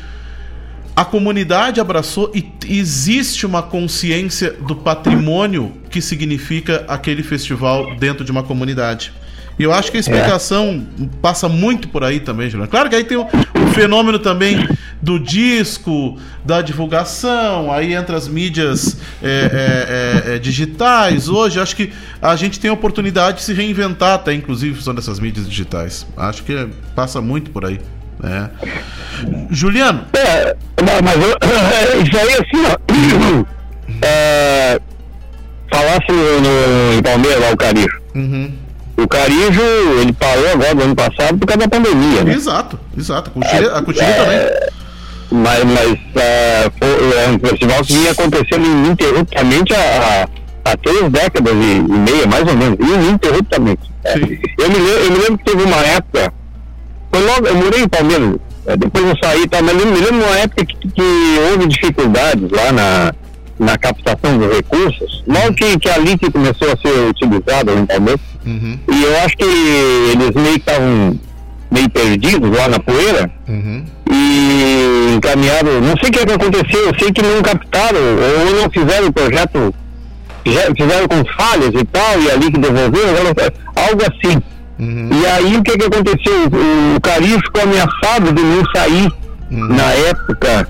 a comunidade abraçou e existe uma consciência do patrimônio que significa aquele festival dentro de uma comunidade. E eu acho que a explicação passa muito por aí também, Juliano. Claro que aí tem o, o fenômeno também do disco, da divulgação, aí entra as mídias é, é, é, é, digitais. Hoje, acho que a gente tem a oportunidade de se reinventar, até inclusive usando essas mídias digitais. Acho que é- passa muito por aí. Né? Juliano. É, mas, mas eu- isso aí assim, ó. é, falasse no, no, em Palmeiras lá o Carijo. Uhum. O Carijo, ele parou agora no ano passado por causa da pandemia, né? Exato, exato. A Coxilha, a Coxilha também. Mas, mas é, foi- é um festival que vinha acontecendo ininterruptamente há, há, três décadas e, e meia, mais ou menos, ininterruptamente. É. Eu, me eu me lembro que teve uma época, foi logo, eu morei em Palmeiras, é, depois eu saí e tal, mas eu me lembro de uma época que, que houve dificuldades lá na, na captação dos recursos, logo que, que a LIC começou a ser utilizada em Palmeiras, Uhum. e eu acho que eles meio que estavam meio perdidos lá na poeira, Uhum. e encaminharam, não sei o que, é que aconteceu, eu sei que não captaram ou não fizeram o projeto, fizeram, com falhas e tal, e ali que devolveram, agora, algo assim. E aí o que, que aconteceu? O, o Caribe ficou ameaçado de não sair na época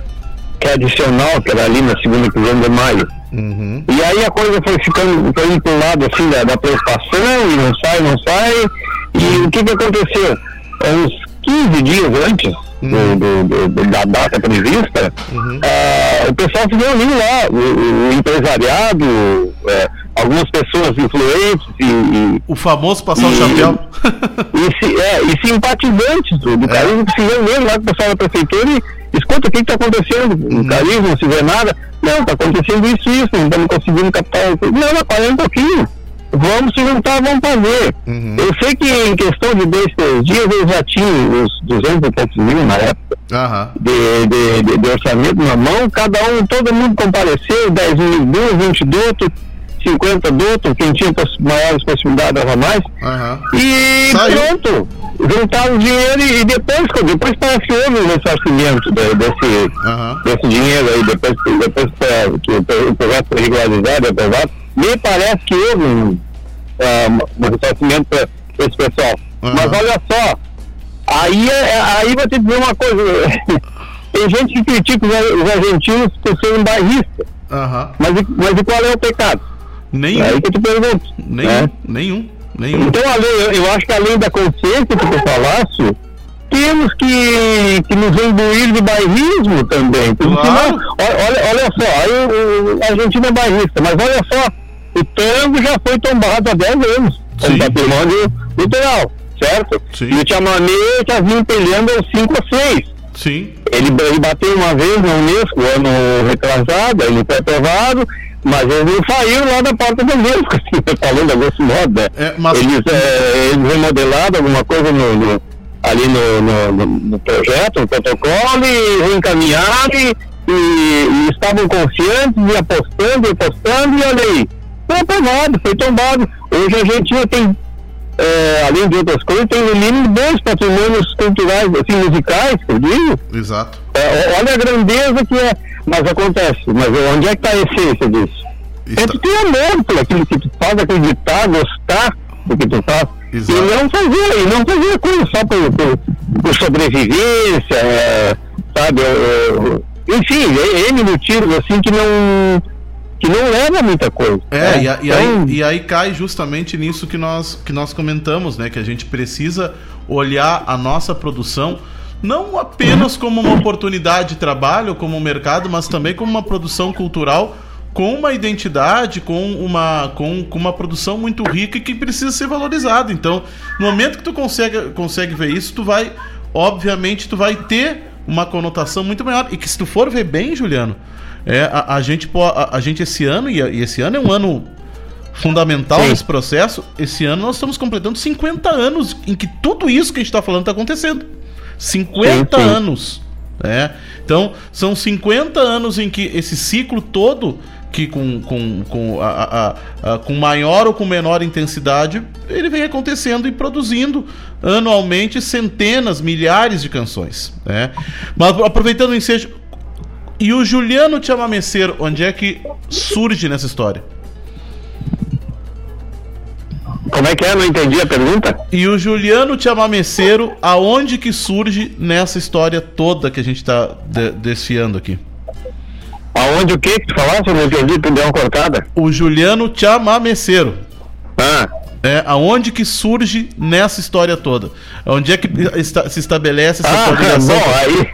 que é adicional, que era ali na segunda quinzena de maio. E aí a coisa foi ficando, foi indo pro lado assim da, da preocupação, e não sai, não sai. E o que que aconteceu? Há Uns 15 dias antes do- do- do- do- da data prevista, ah, o pessoal se reuniu lá, o, o empresariado, eh, algumas pessoas influentes e, e- O famoso passar o chapéu. e, si- é, e simpatizantes do, do Carisma que se reuniram lá com o pessoal da prefeitura e escuta o que está acontecendo, o Carisma não se vê nada, não, está acontecendo isso e isso, não estamos conseguindo captar, não, mas um pouquinho, vamos se juntar, vamos fazer. Eu sei que em questão de dois, três dias eu já tinha uns 200 e poucos mil na época. Aham. de, de, de- de orçamento na mão, cada um, todo mundo compareceu, 10 mil de um, 20 do outro, 50 do outro, quem tinha maiores possibilidades dava mais. Aham. E Saiu. pronto, juntaram o dinheiro e, e depois, depois parece que houve um ressarcimento de- desse, desse dinheiro aí, depois, depois que, o pro- o projeto foi regularizado e aprovado, me parece que houve um, ah, um ressarcimento para esse pessoal. Mas olha só, aí, é- aí vou te dizer uma coisa, tem gente que critica os, ar- os argentinos por serem bairristas, Aham. mas, mas e qual é o pecado? Nenhum. É aí que eu te pergunto. Nenhum, né? nenhum, nenhum. Então, além, eu, eu acho que além da consciência que tu falasse, temos que, que nos imbuir de bairrismo também. Porque Claro. senão, olha, olha, só, o, o- a Argentina é bairrista, mas olha só, o tango já foi tombado há 10 anos como patrimônio cultural, certo? E o chamamé já vinha peleando aos 5 ou 6. Sim. Ele, ele bateu uma vez no Unesco, ano retrasado, ele foi aprovado, mas ele saiu lá da porta do Unesco, assim, falando a grosso modo, né? Eles, é, eles remodelaram alguma coisa no, no- ali no, no, no- no projeto, no protocolo, e reencaminharam e, e- e estavam confiantes e apostando e apostando, e olha aí, foi aprovado, foi tombado. Hoje a Argentina tem é, além de outras coisas, tem no mínimo dois patrimônios culturais, assim, musicais, que eu digo. Exato. É, olha a grandeza que é. Mas acontece, mas onde é que está a essência disso? É tu ter amor por aquilo que tu faz, acreditar, gostar do que tu faz. E não fazer, e não fazer coisa só por, por, por sobrevivência, é, sabe? é, é, enfim, é- N motivos assim que não, que não leva a muita coisa. É, né? e, a- e Então, aí, e aí cai justamente nisso que nós, que nós comentamos, né? Que a gente precisa olhar a nossa produção não apenas como uma oportunidade de trabalho, como um mercado, mas também como uma produção cultural com uma identidade, com uma, com, com uma produção muito rica e que precisa ser valorizada. Então, no momento que tu consegue, consegue ver isso, tu vai, obviamente, tu vai ter uma conotação muito maior. E que se tu for ver bem, Juliano, é, a, a gente, a, a gente esse ano, e, e esse ano é um ano fundamental Sim. nesse processo, esse ano nós estamos completando 50 anos em que tudo isso que a gente está falando está acontecendo. 50 Sim, sim. anos. Né? Então, são 50 anos em que esse ciclo todo, que com, com, com, a, a, a, com maior ou com menor intensidade, ele vem acontecendo e produzindo anualmente centenas, milhares de canções. Né? Mas aproveitando o ensejo, e o Juliano Chamameceiro, onde é que surge nessa história? Como é que é? Não entendi a pergunta. E o Juliano Chamameceiro, aonde que surge nessa história toda que a gente está de desfiando aqui? Aonde o que que tu falaste? Eu não entendi, tu deu uma cortada. O Juliano Chamameceiro. Ah. É, aonde que surge nessa história toda? Onde é que está, se estabelece essa ah, coordenação? Bom, aí,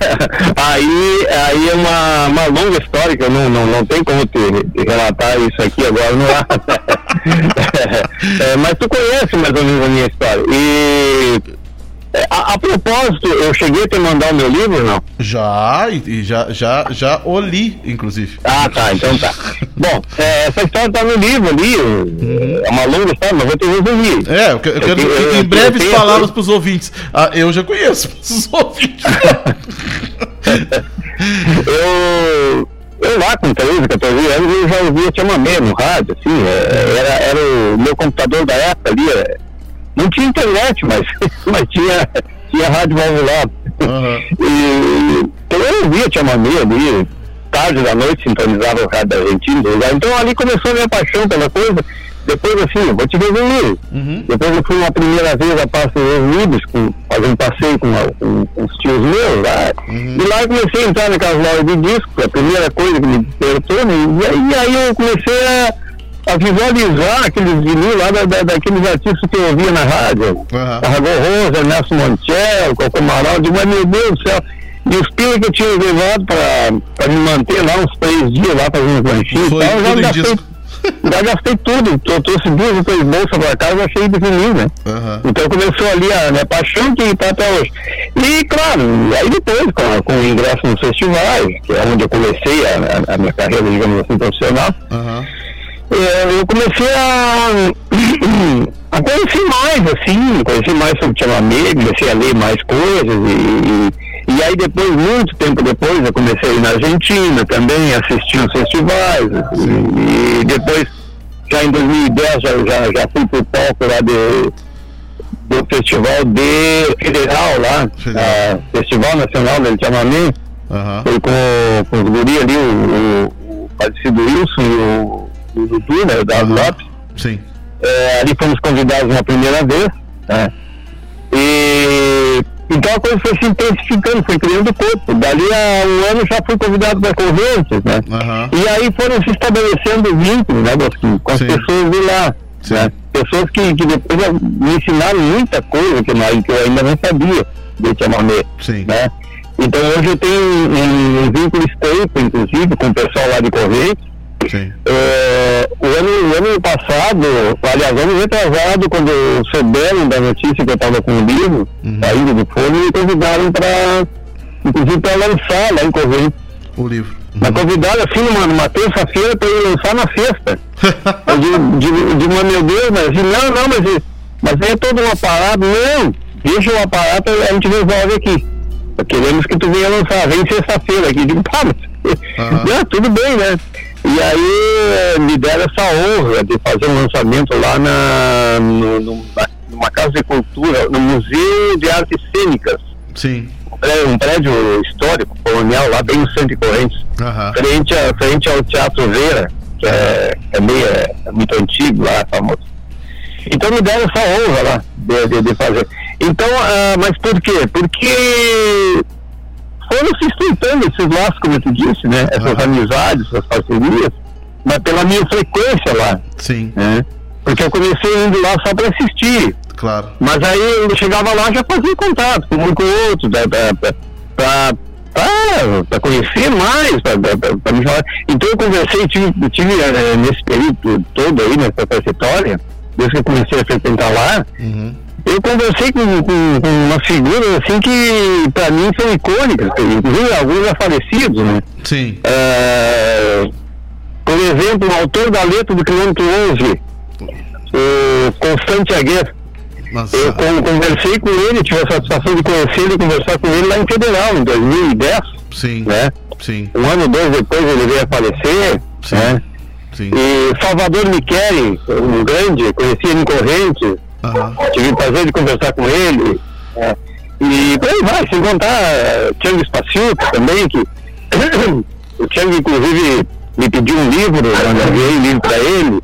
aí, aí é uma, uma longa história que eu não, não, não tenho como te, te relatar isso aqui agora no ar. é, mas tu conhece mais ou menos a minha história. E é, a, a, propósito, eu cheguei a te mandar o meu livro, não? Já, e já, já, já o li, inclusive. Ah, tá, então tá. Bom, é, essa história tá no livro ali, uhum. é uma longa história, mas vou te resumir. É, eu, eu quero, eu, em breves palavras para os ouvintes. Ah, eu já conheço os ouvintes. eu, eu lá com 13, 14 anos, eu já ouvia chamamé no rádio, assim, é, era, era o meu computador da época ali, é, não tinha internet, mas, mas tinha, tinha rádio valvular. Uhum. E, então eu ouvia chamamé ali, tarde da noite sintonizava o rádio argentino, então ali começou a minha paixão pela coisa. Depois, assim, eu vou te resumir. Uhum. Depois eu fui uma primeira vez a Passo dos Unidos, com, fazer um passeio com, com, com, os tios meus lá. Uhum. E lá eu comecei a entrar naquelas lojas de disco, a primeira coisa que me despertou, né? e, aí, e aí eu comecei a a visualizar aqueles vinil lá da, da, daqueles artistas que eu ouvia na rádio. Uhum. Carragou Rosa, Nelson Montiel, Coco Maraldi, mas meu Deus do céu. E os pilos que eu tinha levado para me manter lá uns três dias lá fazendo lanchinhos e tal, já gastei, já gastei tudo. Eu trouxe duas ou três bolsas para casa cheio de vinil, né? Uhum. Então começou ali a minha paixão que está até hoje. E claro, aí depois, com, com o ingresso nos festivais, que é onde eu comecei a, a, a minha carreira, digamos assim, profissional. Uhum eu comecei a, a conhecer mais, assim, conhecer mais sobre chamamé, comecei a ler mais coisas e, e, aí depois, muito tempo depois, eu comecei a ir na Argentina também, assistir os festivais e, e, depois, já em 2010, já, já, já fui pro palco lá de, do festival de federal lá, Festival Nacional del Chamamé, uhum. foi com, com os guri ali, o, o, o falecido Wilson e o do Dudu, né, o uhum. Lopes. Sim. É, ali fomos convidados uma primeira vez, né? E então a coisa foi se intensificando, foi criando corpo. Dali a um ano já fui convidado para Correntes, né? Uhum. E aí foram se estabelecendo vínculos, né, Bosquinho, com as Sim. pessoas de lá. Né? Pessoas que, que depois me ensinaram muita coisa que, que eu ainda não sabia de chamamé. Sim. Né? Então hoje eu tenho um, um vínculo estreito, inclusive, com o pessoal lá de Correntes é, o, ano, o ano passado, aliás, ano retrasado, quando souberam da notícia que eu estava com o livro, uhum. saindo do forno, me convidaram para, inclusive, para lançar lá em Correio. O livro. Uhum. Me convidaram assim numa, numa terça-feira para ir lançar na sexta. eu digo, digo, digo, meu Deus, mas não, não, mas, mas é todo um aparato. Não, deixa o aparato, a gente resolve aqui. Queremos que tu venha lançar, vem sexta-feira aqui. Digo, pá, mas, uhum. não, tudo bem, né? E aí me deram essa honra de fazer um lançamento lá na, no, numa casa de cultura, no Museu de Artes Cênicas. Sim. Um prédio histórico, colonial, lá bem no centro de Correntes. Uhum. Frente, a, frente ao Teatro Veira, que é, é, meio, é muito antigo lá, famoso. Então me deram essa honra lá de, de, de fazer. Então, uh, mas por quê? Porque foram se estreitando esses laços, como tu disse, né? Essas uhum. amizades, essas parcerias, mas pela minha frequência lá. Sim. Né? Porque eu comecei indo lá só para assistir. Claro. Mas aí eu chegava lá já fazia contato com um com o outro, para conhecer mais, para me falar. Então eu conversei, tive, tive é, nesse período todo aí, nessa trajetória, desde que eu comecei a frequentar lá, uhum eu conversei com, com, com uma figura assim que para mim são icônicas, inclusive alguns já falecidos, né? Sim. É, por exemplo, o autor da letra do quilômetro 11, o Constante Aguer, Mas, eu con- conversei com ele, tive a satisfação de conhecer ele e conversar com ele lá em Federal, em 2010. Sim. Né? Sim. Um ano ou dois depois ele veio a falecer. Né? Sim. E Salvador Michele, um grande, conheci ele em Correntes. Tive o prazer de conversar com ele. né? E por aí vai, sem contar eh, Tiago Espaciuto também, que o Tiago inclusive me pediu um livro, eu enviei um livro para ele.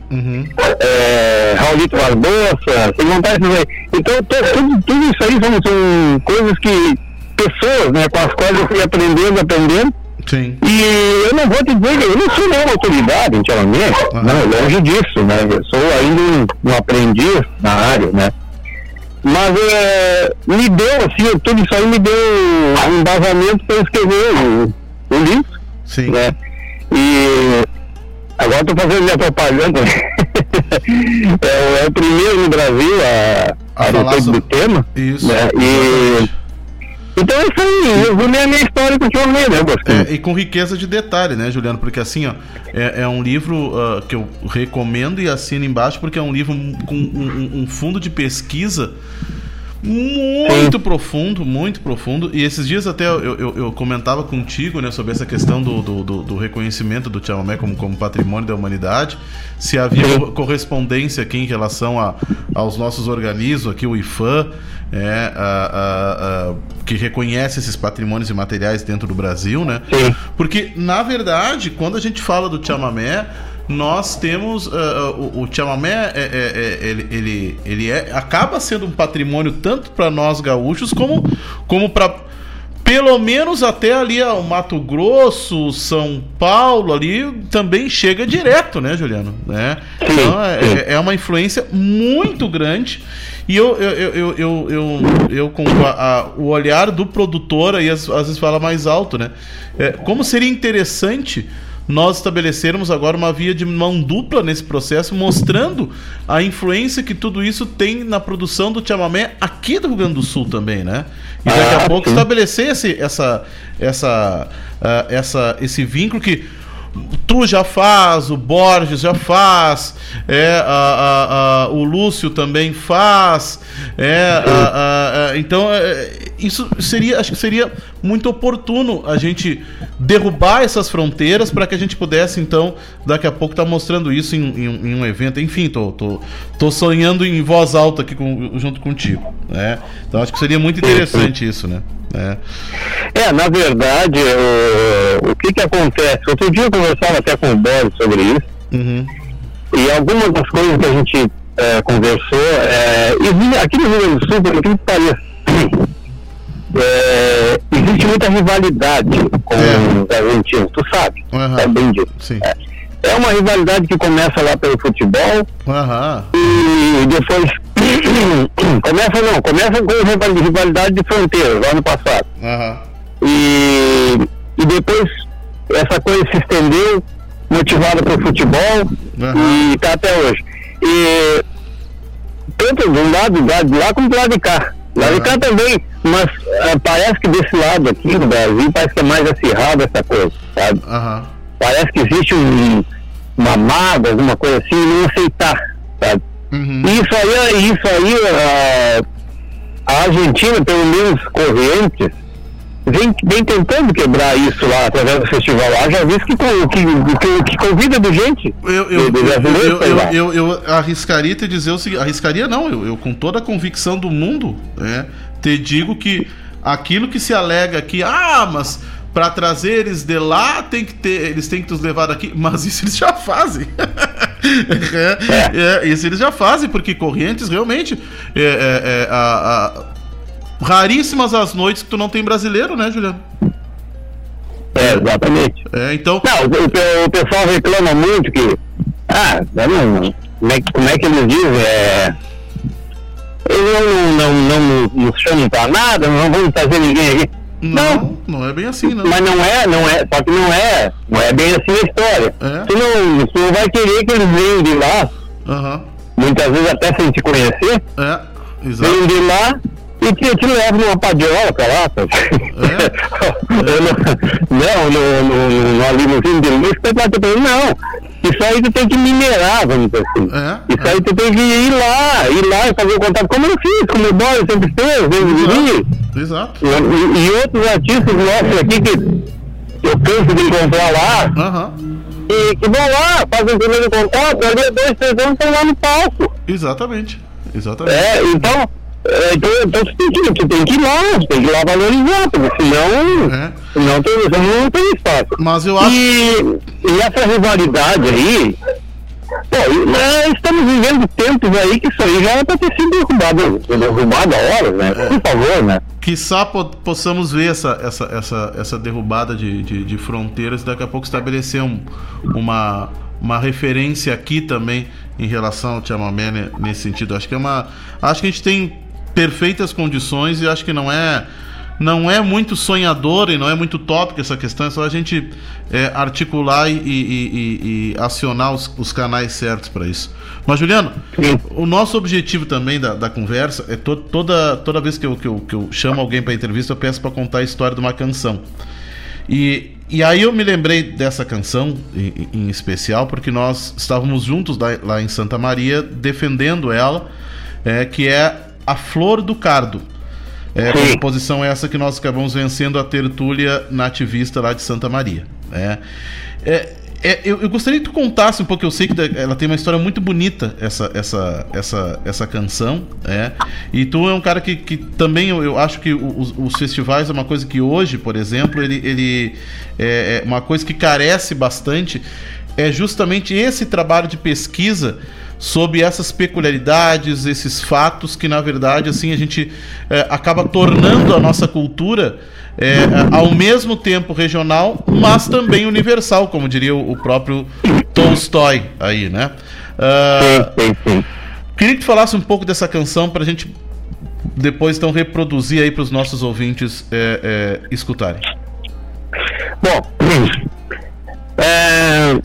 É, Raulito Barbosa, sem contar aí. Então, tudo, tudo isso aí são, são coisas que, pessoas, né, com as quais eu fui aprendendo, aprendendo. Sim. E eu não vou te dizer eu não sou nenhuma autoridade em Tchalomé, não, longe disso, né? Eu sou ainda um, um aprendiz na área, né? Mas é, me deu, assim, tudo isso aí me deu um embasamento para escrever o, o livro. Sim. Né? E agora estou fazendo minha propaganda. é, o- é o primeiro no Brasil a, a, respeito do tema. Isso. Né? E, então é isso aí, eu vou ler a minha história com o Tchalomé, né, Bosquinho? É, e com riqueza de detalhe, né, Juliano? Porque assim, ó, é, é um livro ah, que eu recomendo e assino embaixo, porque é um livro com um- um fundo de pesquisa muito profundo, muito profundo. E esses dias até eu, eu- eu comentava contigo, né, sobre essa questão do, do, do- do reconhecimento do Chamamé como, como patrimônio da humanidade. Se havia co- correspondência aqui em relação a, aos nossos organismos, aqui o IFAM, é, a- a- a- que reconhece esses patrimônios imateriais dentro do Brasil, né? Porque, na verdade, quando a gente fala do chamamé, nós temos ah, ah, o, o chamamé é, é- é- ele, ele, ele é, acaba sendo um patrimônio tanto para nós gaúchos como, como para pelo menos até ali ó, o Mato Grosso, São Paulo ali também chega direto, né, Juliano? Né? Então é, é uma influência muito grande e eu, eu, eu, eu, eu, eu, eu com a- a- o olhar do produtor aí às, às vezes fala mais alto, né? É, como seria interessante nós estabelecermos agora uma via de mão dupla nesse processo, mostrando a influência que tudo isso tem na produção do chamamé aqui do Rio Grande do Sul também, né? E daqui a pouco estabelecer esse, essa, essa, ah, essa, esse vínculo que Tu já faz, o Borges já faz, é, a- a- a- o Lúcio também faz, é, então é, isso seria, acho que seria muito oportuno a gente derrubar essas fronteiras para que a gente pudesse então daqui a pouco estar mostrando isso em, em- em um evento. Enfim, tô, tô, tô sonhando em voz alta aqui com- junto contigo, né? Então acho que seria muito interessante isso, né? É. É, na verdade, o, o que que acontece? Outro dia eu conversava até com o Boris sobre isso, Uhum. e algumas das coisas que a gente eh, conversou, é, aqui no Rio Grande do Sul, por incrível que pareça, é, existe muita rivalidade com os argentinos, tu sabe, é bem disso. É. É uma rivalidade que começa lá pelo futebol e depois começa não, começa com rival- rivalidade de fronteiras lá no passado. E, e depois essa coisa se estendeu, motivada pelo futebol e está até hoje. E tanto do lado de lá como do lado de cá. Do lado de cá também, mas ah, parece que desse lado aqui do Brasil parece que é mais acirrado essa coisa, sabe? Parece que existe um, uma mágoa, alguma coisa assim, não aceitar, sabe? E isso aí, isso aí ah, a Argentina, pelo menos Correntes, vem, vem tentando quebrar isso lá através do festival lá, já visto que, que, que, que convida do gente. Eu, eu, eu, brasileiro, eu, eu, eu- eu arriscaria te dizer o seguinte: arriscaria não, eu, eu com toda a convicção do mundo, né, te digo que aquilo que se alega que, ah, mas para trazer eles de lá tem que ter, eles têm que nos levar daqui, mas isso eles já fazem. É, é, isso eles já fazem, porque Correntes realmente é, é, é, a- a- raríssimas as noites que tu não tem brasileiro, né, Juliano? É, exatamente. É, então. Não, o, o o pessoal reclama muito que. Ah, não, como, é, que- como é que eles dizem? É, eles não, não, não, não nos chamam pra nada, não vamos trazer ninguém aqui. Não, não é bem assim, não. Mas não é, não é, só que não é, não é bem assim a história. É. Tu, não, tu não vai querer que eles venham de lá, Aham. muitas vezes até sem te conhecer, É, exato. venham de lá e te, te levam numa padiola pra lá, sabe? não, no, no, ali no fim de luz, não, isso aí tu tem que minerar, vamos dizer assim. É, isso aí tu tem que ir lá, ir lá e fazer o contato, como eu fiz, como o Boy sempre fez, Exato. Exato. E, e, outros artistas nossos aqui que eu canso de encontrar lá, uhum. e que vão lá, fazem o primeiro contato, ali dois, três anos estão lá no palco. Exatamente. Exatamente. É, então, é, então, então tu, tem que, tu tem que ir lá, tu tem que ir lá valorizar, porque senão, é. senão senão não tem espaço. Mas eu acho. E, e essa rivalidade aí, né, estamos vivendo tempos aí que isso aí já é para ter sido derrubado, derrubado a hora, né? É. Por favor, né? Quiçá po possamos ver essa, essa, essa, essa derrubada de, de, de fronteiras e daqui a pouco estabelecer um, uma, uma referência aqui também em relação ao chamamé nesse sentido. Acho que é uma. Acho que a gente tem perfeitas condições e acho que não é não é muito sonhador e não é muito tópico essa questão, é só a gente é, articular e, e, e, e acionar os, os, canais certos para isso. Mas, Juliano, o nosso objetivo também da, da conversa é to, toda, toda vez que eu, que, eu, que eu chamo alguém para entrevista, eu peço para contar a história de uma canção. E, e aí eu me lembrei dessa canção em, em especial, porque nós estávamos juntos lá, lá em Santa Maria defendendo ela, é, que é a Flor do Cardo. É, a composição essa que nós acabamos vencendo a tertúlia nativista lá de Santa Maria. Né? É, é, eu, eu, gostaria que tu contasse um pouco, eu sei que ela tem uma história muito bonita, essa, essa, essa, essa canção, é, e tu é um cara que, que também eu, eu acho que os, os, festivais é uma coisa que hoje, por exemplo, ele, ele é, é uma coisa que carece bastante, é justamente esse trabalho de pesquisa sobre essas peculiaridades, esses fatos que na verdade assim a gente é, acaba tornando a nossa cultura é, ao mesmo tempo regional, mas também universal, como diria o, próprio Tolstói aí, né? Uh, queria que tu falasse um pouco dessa canção para a gente depois então reproduzir aí para os nossos ouvintes é, é, escutarem. Bom, é,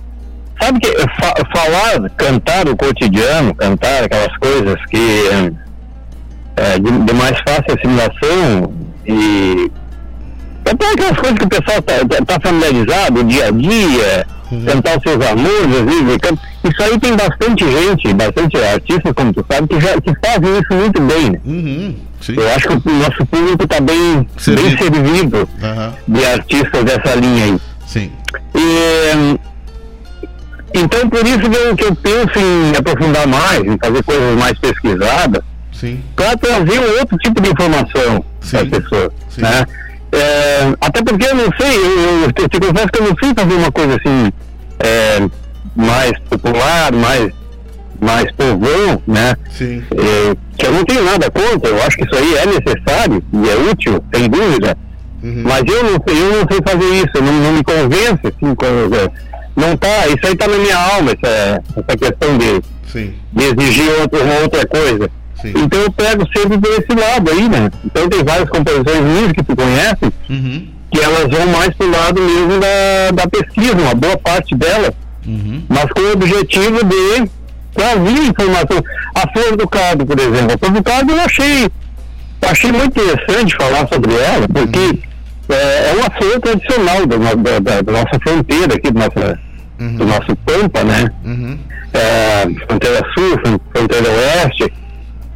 Sabe que fa falar, cantar o cotidiano, cantar aquelas coisas que é, de, de, mais fácil assimilação e até aquelas coisas que o pessoal está tá, tá familiarizado, o dia a dia, uhum. cantar os seus amores, isso aí tem bastante gente, bastante artistas, como tu sabe, que, já, que fazem isso muito bem. Né? Uhum. Eu acho que o nosso público está bem servido, bem servido uhum. de artistas dessa linha aí. Sim. E então, por isso que eu, que eu penso em aprofundar mais, em fazer coisas mais pesquisadas, para trazer um outro tipo de informação para as pessoas. Né? É, até porque eu não sei, eu, eu, te confesso que eu não sei fazer uma coisa assim é, mais popular, mais, mais povão, né? É, que eu não tenho nada contra, eu acho que isso aí é necessário e é útil, sem dúvida. Uhum. Mas eu não, eu não sei fazer isso, não, não me convence assim, com, não tá, isso aí tá na minha alma, essa, essa questão de, de exigir outra, uma outra coisa. Sim. Então eu pego sempre por esse lado aí, né? Então tem várias composições minhas que tu conhece, uhum. que elas vão mais pro lado mesmo da, da pesquisa, uma boa parte delas, uhum. mas com o objetivo de trazer informação. A Flor do Cado, por exemplo, a Flor do Cado eu achei, achei muito interessante falar sobre ela, porque uhum é, é uma flor tradicional da, da, da, nossa fronteira aqui, do nosso, uhum. do nosso Pampa, né? Uhum. É, fronteira sul, fronteira oeste.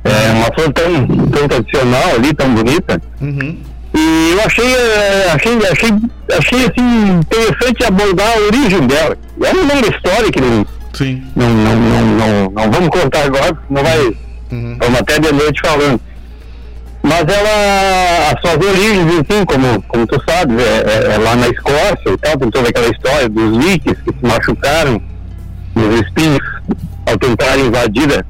É uma flor tão, tão tradicional ali, tão bonita. Uhum. E eu achei, é, achei, achei, achei assim, interessante abordar a origem dela. É uma longa história que não, Sim. Não, não, não, não, não vamos contar agora, não vai. Uhum. Vamos até de noite falando mas ela, as suas origens, enfim, como, como tu sabes, é, é, é lá na Escócia e tal, tem toda aquela história dos vikings que se machucaram nos espinhos ao tentar invadir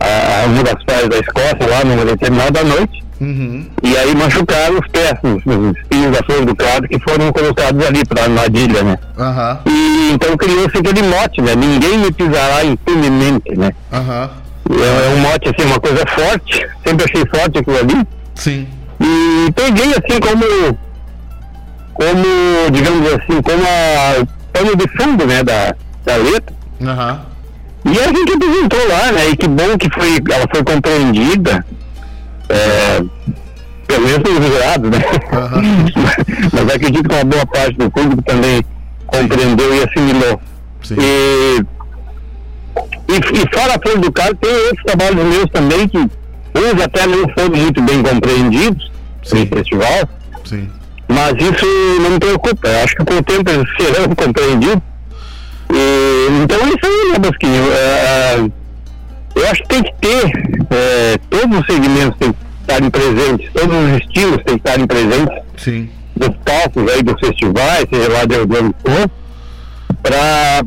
a, a, uma das praias da Escócia lá numa determinada noite. Uhum. E aí machucaram os pés, os espinhos da flor do crado que foram colocados ali para a armadilha, né? Uhum. E então criou-se aquele mote, né? Ninguém me pisará impunemente, né? Uhum. É, é um mote, assim, uma coisa forte. Sempre achei forte aquilo ali. Sim. E peguei, assim, como, como digamos assim, como a pano de fundo, né, da, da letra. Uhum. E a gente apresentou lá, né, e que bom que foi, ela foi compreendida é, pelo menos os jurados, né? Mas acredito que uma boa parte do público também compreendeu e assimilou. E, e, e fora a Flor do Carmo, tem outros trabalhos meus também que uns até não foram muito bem compreendidos no festival. Sim. Mas isso não me preocupa. Eu acho que com o tempo eles serão compreendidos. E, então é isso aí, né, Bosquinho? É, eu acho que tem que ter, é, todos os segmentos têm que estarem presentes, todos os estilos têm que estarem presentes. Sim. Dos palcos aí dos festivais, seja lá de onde for, para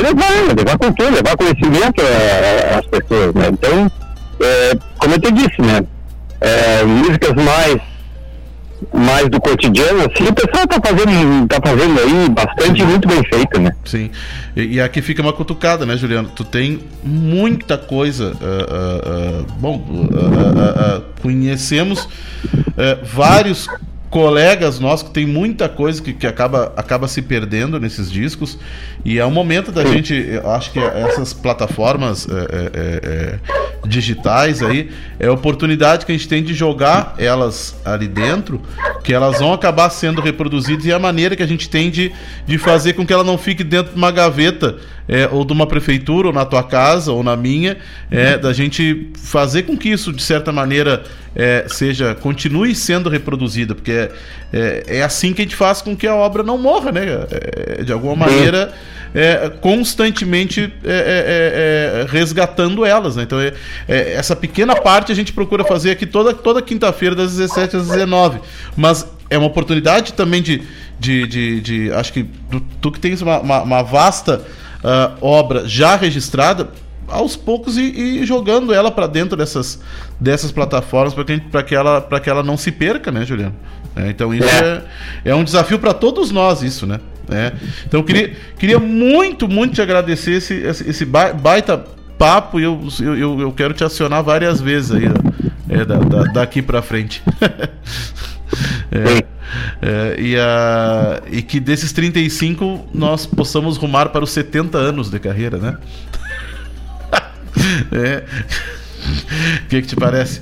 levar, levar cultura, levar conhecimento às pessoas, né? Então, é, como eu te disse, né? É, músicas mais mais do cotidiano, assim, o pessoal tá fazendo, tá fazendo aí bastante muito bem feito, né? Sim. E, e, aqui fica uma cutucada, né, Juliano? Tu tem muita coisa. Uh, uh, uh, bom, conhecemos vários colegas nossos que tem muita coisa que, que acaba, acaba se perdendo nesses discos. E é o momento da gente acho que essas plataformas é, é, é, digitais aí é a oportunidade que a gente tem de jogar elas ali dentro que elas vão acabar sendo reproduzidas e a maneira que a gente tem de, de fazer com que ela não fique dentro de uma gaveta é, ou de uma prefeitura, ou na tua casa, ou na minha, é, da gente fazer com que isso, de certa maneira, é, seja, continue sendo reproduzida, porque é, é, é, assim que a gente faz com que a obra não morra, né? É, de alguma maneira, é, constantemente resgatando elas, né? Então, essa pequena parte a gente procura fazer aqui toda, toda quinta-feira, das 17 às 19. Mas é uma oportunidade também de, de, de, de acho que tu, tu que tens uma, uma, uma vasta uh, obra já registrada, aos poucos e, e jogando ela para dentro dessas, dessas plataformas para que, que, ela, que ela não se perca, né, Juliano? É, então isso é, é um desafio para todos nós, isso, né? É. Então eu queria, queria muito, muito te agradecer esse, esse baita papo e eu, eu, eu quero te acionar várias vezes aí, é, da, da, daqui para frente. é. É, e, a, e que desses 35 nós possamos rumar para os 70 anos de carreira, né? é. O que, que te parece?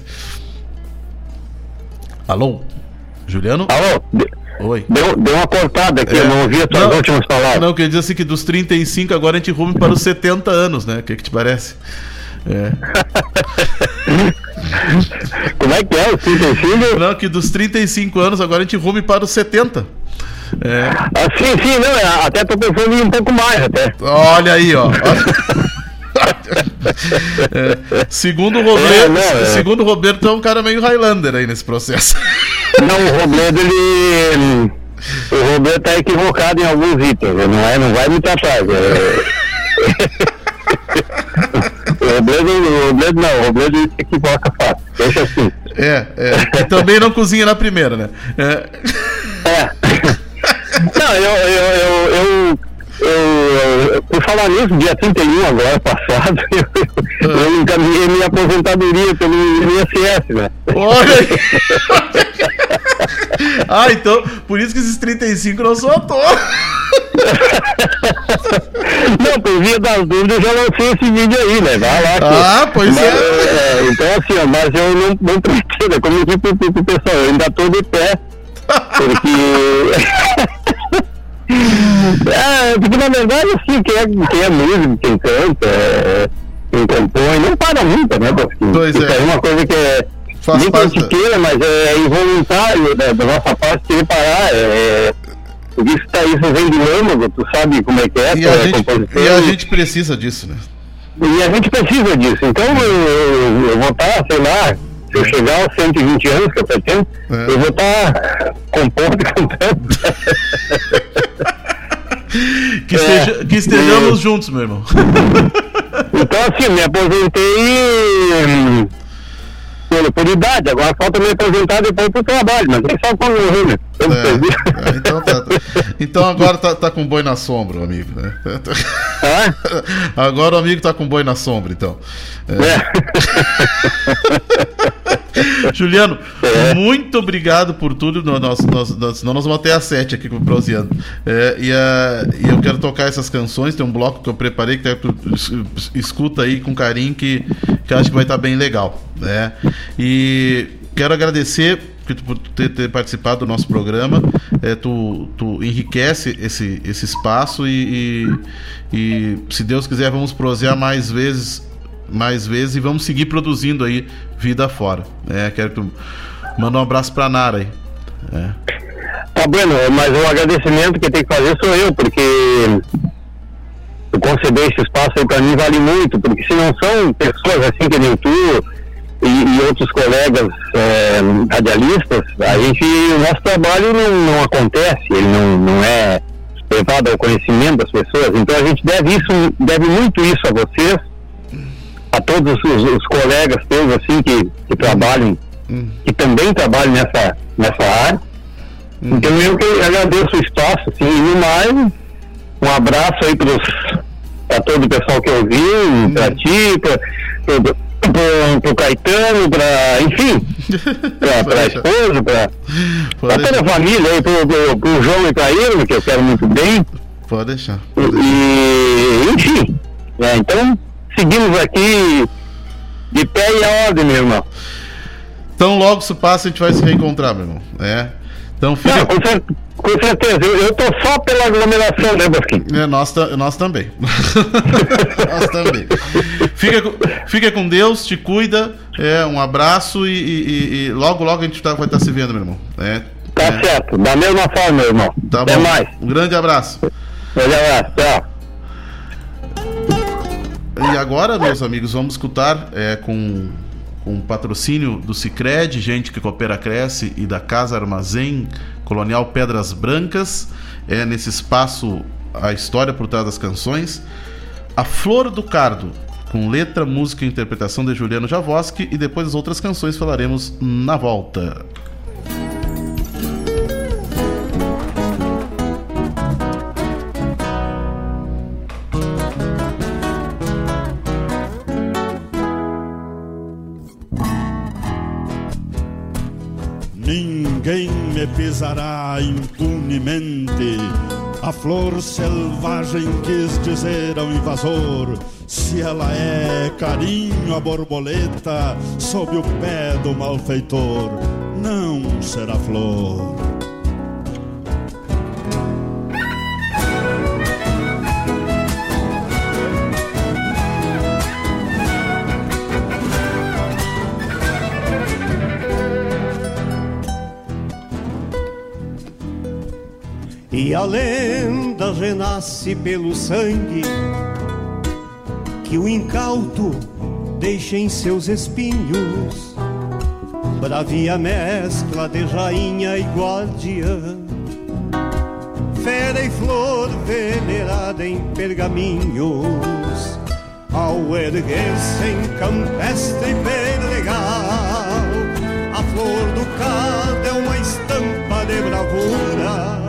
Alô? Juliano? Alô? Oi. Deu, deu uma cortada aqui, é. eu não ouvi as tuas não, últimas palavras. Não, quer dizer assim que dos 35 agora a gente rume para os 70 anos, né? O que, que te parece? É. Como é que é? Os 35? Não, que dos 35 anos agora a gente rume para os 70. É. Ah, sim, sim, não, é, até tô pensando em um pouco mais até. Olha aí, ó. é, segundo o Roberto, é, é. segundo o Roberto é um cara meio Highlander aí nesse processo. Não, o Roberto ele o Roberto tá equivocado em alguns itens, não é, não vai muito atrás. É... O Robledo, Robledo não, o Robledo se equivoca fácil. Deixa assim. É, é. E também não cozinha na primeira, né? É. é. Não, eu, eu, eu, eu, eu, por falar nisso, dia 31 agora passado, eu, eu encaminhei minha aposentadoria pelo INSS, né? Olha aí. ah, então, por isso que esses 35 não são à toa. Não, por via das dúvidas, eu já lancei esse vídeo aí, né? Vai lá. Ah, pois mas, é. é. Então, assim, ó, mas eu não, não pretendo, como eu disse pro, pro pessoal, eu ainda tô de pé, porque. É, porque na verdade, assim, quem é, quem é músico, quem canta, é, quem compõe, não para nunca, né? Porque pois isso é. é uma coisa que é. Faz nem parte... queira, mas é involuntário né, da nossa parte querer parar. É, isso, tá, isso vem do âmago, tu sabe como é que é. E a, gente, e a gente precisa disso, né? E a gente precisa disso. Então eu, eu, eu vou estar, sei lá, se eu chegar aos 120 anos que eu pretendo, é. eu vou estar compondo e cantando. que, esteja, é. que estejamos juntos, meu irmão. então, assim, me aposentei por, por idade, agora falta me apresentar depois pro trabalho, mas nem só quando morrer, né? É, é, então, tá, tá, então agora tá, tá com boi na sombra, amigo, né? É? Agora o amigo tá com boi na sombra, então. É. Juliano, é. muito obrigado por tudo. Nós, nós, nós, senão nós vamos até às sete aqui com o Proseando. É, e, a, e eu quero tocar essas canções. Tem um bloco que eu preparei que tu escuta aí com carinho que, que acho que vai estar tá bem legal. Né? E quero agradecer por ter, ter participado do nosso programa. É, tu, tu enriquece esse, esse espaço e, e, e, se Deus quiser, vamos prosear mais vezes, mais vezes e vamos seguir produzindo aí vida fora. É, quero que manda um abraço pra Nara aí. É. Tá bueno, mas o agradecimento que tem que fazer sou eu, porque tu conceder esse espaço aí para mim vale muito, porque se não são pessoas assim que nem tu e, e outros colegas é, radialistas, a gente, o nosso trabalho não, não acontece, ele não, não é levado ao conhecimento das pessoas, então a gente deve isso, deve muito isso a vocês, a todos os, os colegas teus assim que, que trabalham, que também trabalham nessa, nessa área. Então eu que agradeço o espaço, assim, e mais, um abraço aí para todo o pessoal que ouviu, para ti, para pro Caetano, pra, enfim, pra, pra esposa, pra toda a família aí, pro, pro João e pra ele, que eu quero muito bem. Pode deixar. Pode deixar. E, enfim, né, então seguimos aqui de pé e a ordem, meu irmão. Então logo isso passa a gente vai se reencontrar, meu irmão. É. Então fica. Não, com, cer com, certeza, eu, eu tô só pela aglomeração, né, Bosquinho? É, nós, nós também. nós também. Fica, fica com Deus, te cuida, é, um abraço e, e, e logo, logo a gente tá, vai estar tá se vendo, meu irmão. É, tá é. certo, da mesma forma, meu irmão. Tá Até bom. mais. Um grande abraço. Grande abraço, tchau. E agora, meus amigos, vamos escutar é, com com patrocínio do Cicred, gente que coopera cresce e da Casa Armazém Colonial Pedras Brancas, é nesse espaço a história por trás das canções. A Flor do Cardo, com letra, música e interpretação de Juliano Javoski e depois as outras canções falaremos na volta. Me pisará impunemente. A flor selvagem quis dizer ao invasor: se ela é carinho a borboleta sob o pé do malfeitor, não será flor. E a lenda renasce pelo sangue que o incauto deixa em seus espinhos. Bravia mescla de rainha e guardiã, fera e flor venerada em pergaminhos, ao erguer-se em campestre legal, a flor do cardo é uma estampa de bravura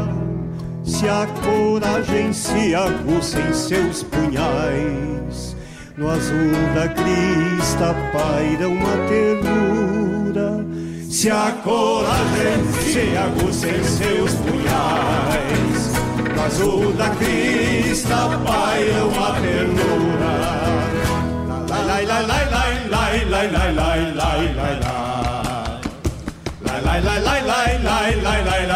se a coragem se aguça em seus punhais, no azul da crista paira uma ternura. Se a coragem se aguça em seus punhais, no azul da crista paira uma ternura. Lai lai lai lai lai lai lai lai lai lai lai lai lai lai lai lai lai lai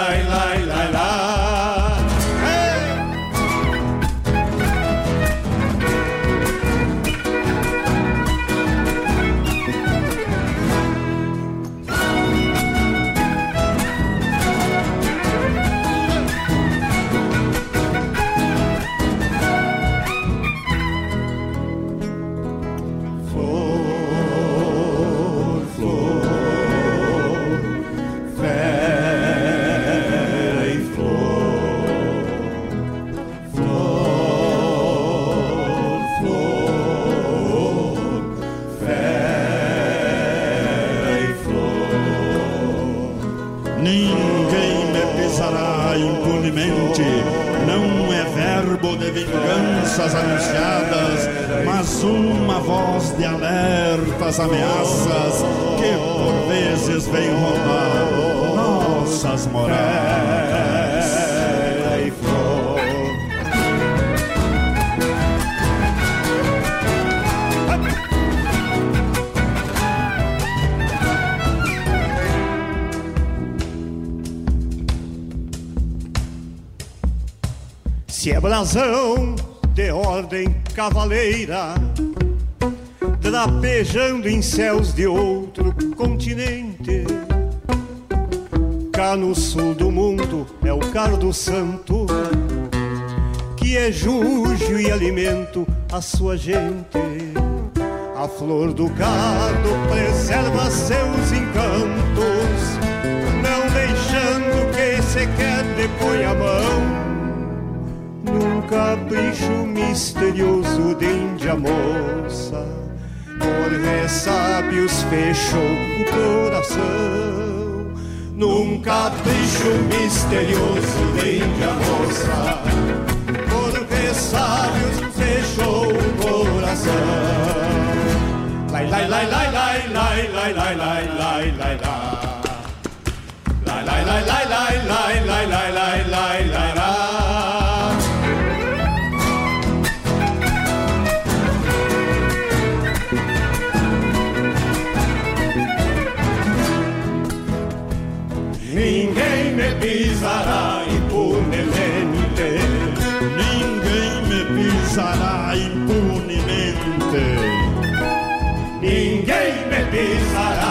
das ameaças que por vezes vêm roubar nossas moradas. Se é brasão de ordem cavaleira drapejando em céus de outro continente. Cá no sul do mundo é o cardo santo, que é jujo e alimento a sua gente. A flor do cardo preserva seus encantos, não deixando que sequer depõe a mão num capricho misterioso de índia moça. Por ressábios fechou o coração, num capricho misterioso de índia moça. Por ressábios fechou o coração. Lai, lai, lai, lai, lai, lai, lai, lai, lai, lai, lai. Lai, lai, lai, lai, lai, lai, lai, lai, lai, lai, lai, lai. Pisará impunemente. Ninguém me pisará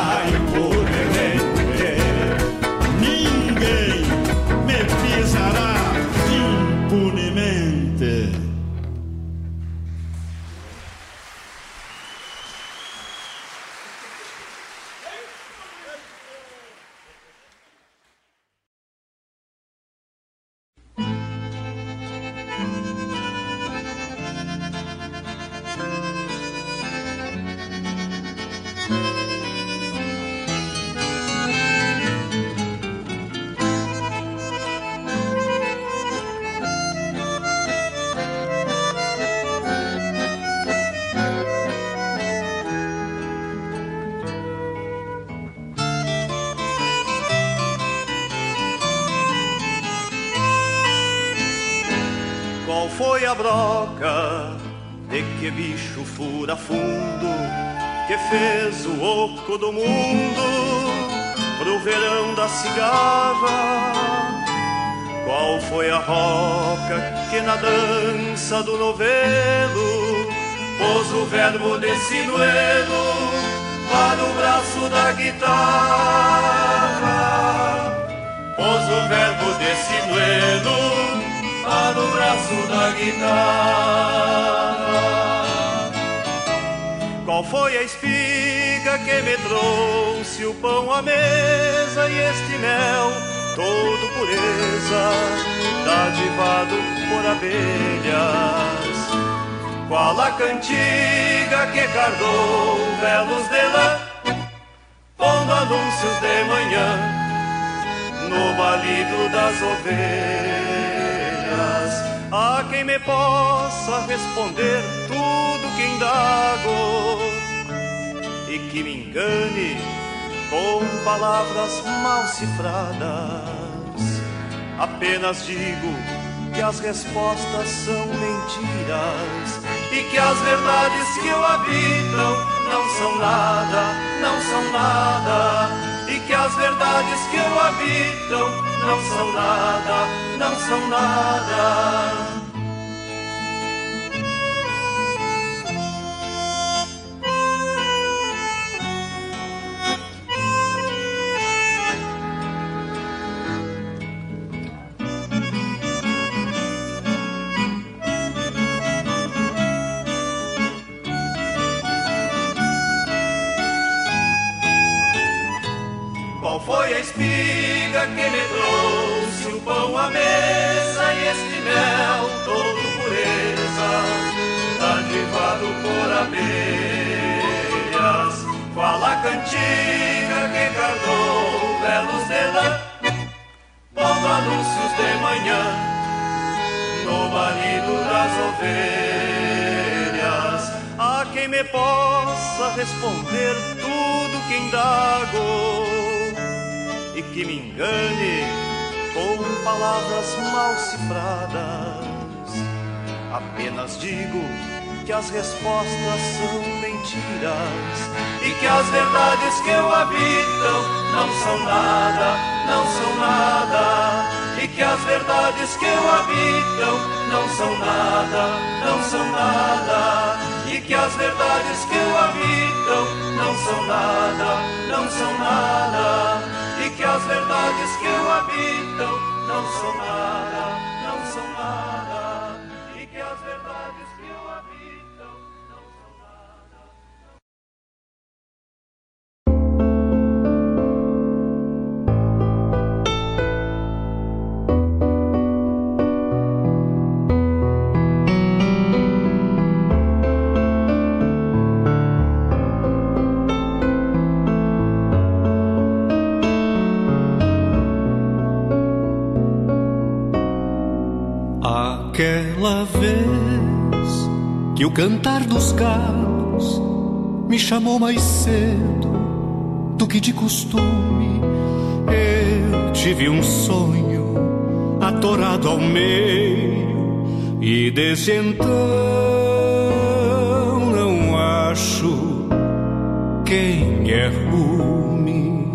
Qual foi a espiga que me trouxe o pão à mesa e este mel, todo pureza, dadivado por abelhas? Qual a cantiga que cardou velos de lã, pondo anúncios de manhã no balido das ovelhas? Há quem me possa responder tudo que indago e que me engane com palavras mal cifradas. Apenas digo que as respostas são mentiras e que as verdades que o habitam não são nada, não são nada. E que as verdades que o habitam não são nada, não são nada. Qual foi a espiga que me trouxe o pão à mesa e este mel todo pureza, adivado por abelhas? Qual a cantiga que cardou belos de lã, pondo anúncios de manhã no balido das ovelhas? Há quem me possa responder tudo que indago e que me engane com palavras mal cifradas. Apenas digo que as respostas são mentiras e que as verdades que o habitam não são nada, não são nada. E que as verdades que o habitam não são nada, não são nada, e que as verdades que o habitam não são nada, não são nada, as verdades que o habitam não são nada, Aquela vez que o cantar dos galos me chamou mais cedo do que de costume, eu tive um sonho atorado ao meio e desde então não acho quem é rume.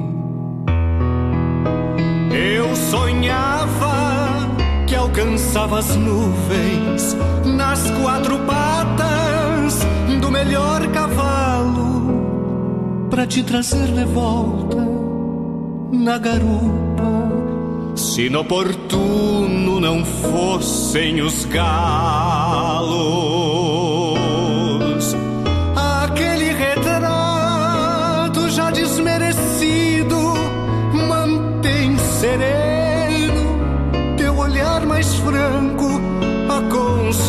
Eu sonhava alcançava as nuvens nas quatro patas do melhor cavalo para te trazer de volta na garupa. Se inoportuno não fossem os galos,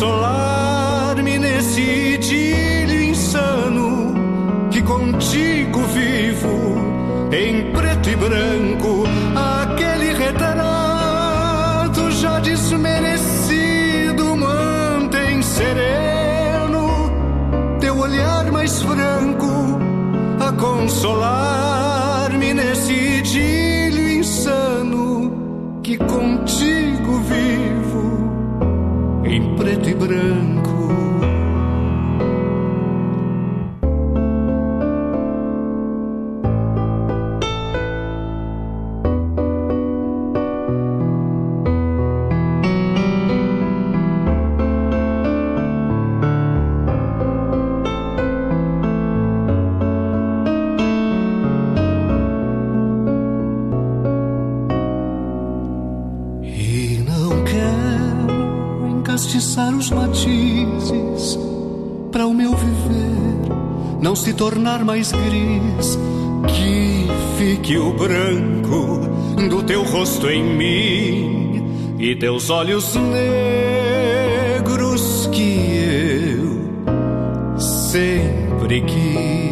consolar-me nesse idílio insano que contigo vivo em preto e branco. Aquele retrato já desmerecido mantém sereno teu olhar mais franco a consolar-me branco. Tornar mais gris. Que fique o branco do teu rosto em mim e teus olhos negros que eu sempre quis.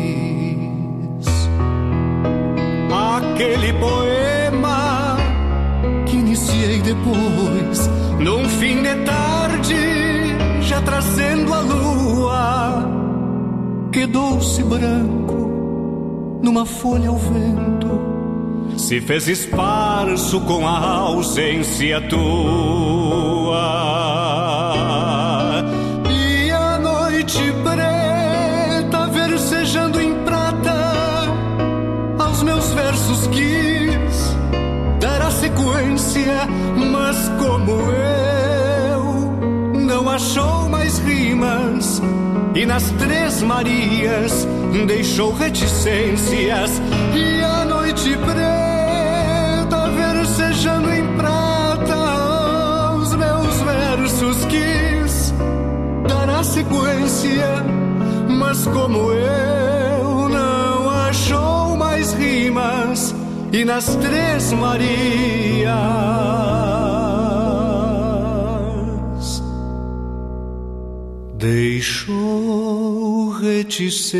Quedou-se branco numa folha ao vento, se fez esparso com a ausência tua. E a noite preta versejando em prata aos meus versos quis dar a sequência, mas como eu não achou nas três Marias deixou reticências. E a noite preta versejando em prata aos meus versos quis dar a sequência, mas como eu não achou mais rimas e nas três Marias deixou reticências.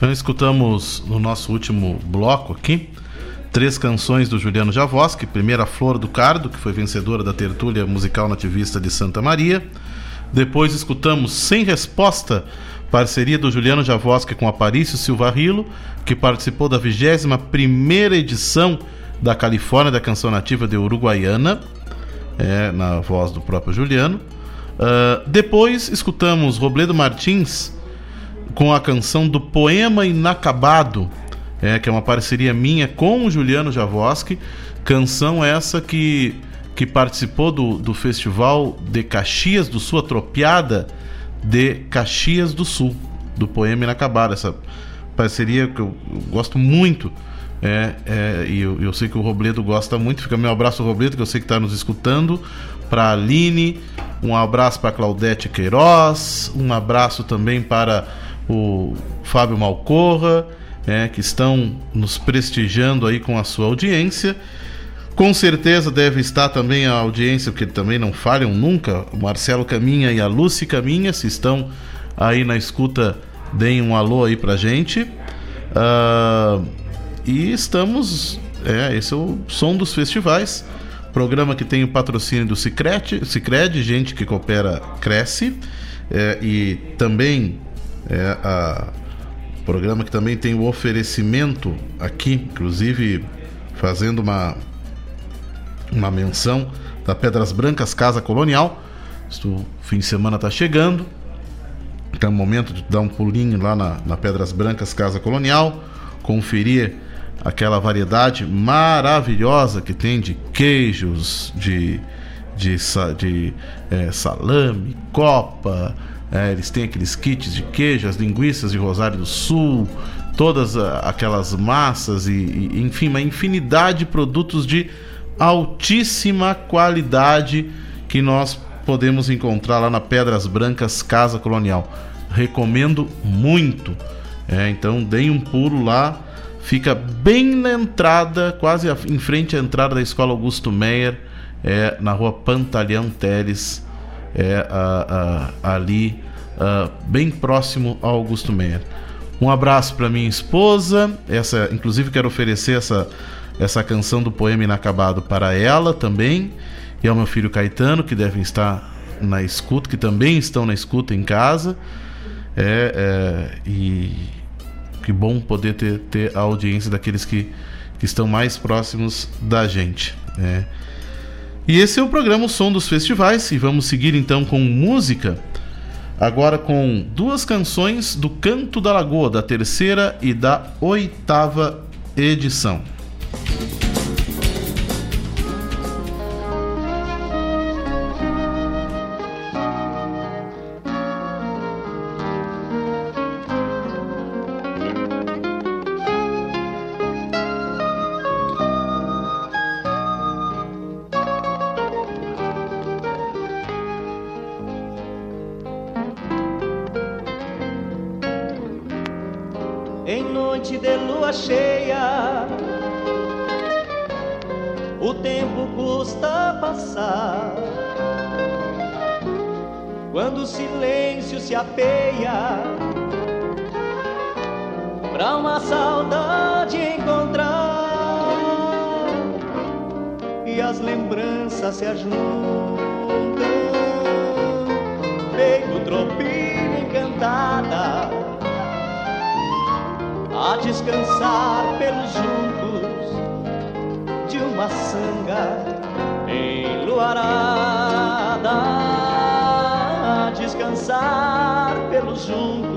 Então escutamos no nosso último bloco aqui três canções do Juliano Javoski. Primeira Flor do Cardo, que foi vencedora da tertúlia musical nativista de Santa Maria. Depois escutamos Sem Resposta, parceria do Juliano Javoski com Aparício Silva Rilo, que participou da 21ª edição da Califórnia da Canção Nativa de Uruguaiana, é, na voz do próprio Juliano. Uh, depois escutamos Robledo Martins com a canção do Poema Inacabado, é, que é uma parceria minha com o Juliano Javoski. Canção essa que, que participou do, do Festival de Caxias do Sul, atropiada de Caxias do Sul, do Poema Inacabado. Essa parceria que eu, eu gosto muito. É, é, e eu, eu, sei que o Robledo gosta muito. Fica meu abraço, Robledo, que eu sei que está nos escutando. Para Aline, um abraço para Claudete Queiroz, um abraço também para o Fábio Malcorra, é, que estão nos prestigiando aí com a sua audiência. Com certeza deve estar também a audiência, porque também não falham nunca, o Marcelo Caminha e a Lucy Caminha, se estão aí na escuta, deem um alô aí pra gente. Uh, e estamos. É, esse é o som dos festivais. Programa que tem o patrocínio do Cicred, Cicred gente que coopera cresce. É, e também é a programa que também tem o oferecimento aqui, inclusive fazendo uma uma menção da Pedras Brancas Casa Colonial. O fim de semana está chegando. Então é o momento de dar um pulinho lá na, na Pedras Brancas Casa Colonial, conferir aquela variedade maravilhosa que tem de queijos, de, de, de, de é, salame, copa, é, eles têm aqueles kits de queijo, as linguiças de Rosário do Sul, todas ah, aquelas massas e, e, enfim, uma infinidade de produtos de altíssima qualidade que nós podemos encontrar lá na Pedras Brancas Casa Colonial. Recomendo muito. É, então deem um pulo lá. Fica bem na entrada, quase em frente à entrada da Escola Augusto Meyer, é, na rua Pantaleão Teles é, a, a, ali uh, bem próximo ao Augusto Meyer. Um abraço para minha esposa, essa, inclusive quero oferecer essa, essa canção do poema inacabado para ela também, e ao meu filho Caetano, que devem estar na escuta, que também estão na escuta em casa. É, é, e que bom poder ter, ter a audiência daqueles que, que estão mais próximos da gente. É. E esse é o programa o Som dos Festivais. E vamos seguir então com música. Agora com duas canções do Canto da Lagoa, da terceira e da oitava edição. e as lembranças se ajuntam, feito tropina encantada, a descansar pelos juncos de uma sanga enluarada, a descansar pelos juncos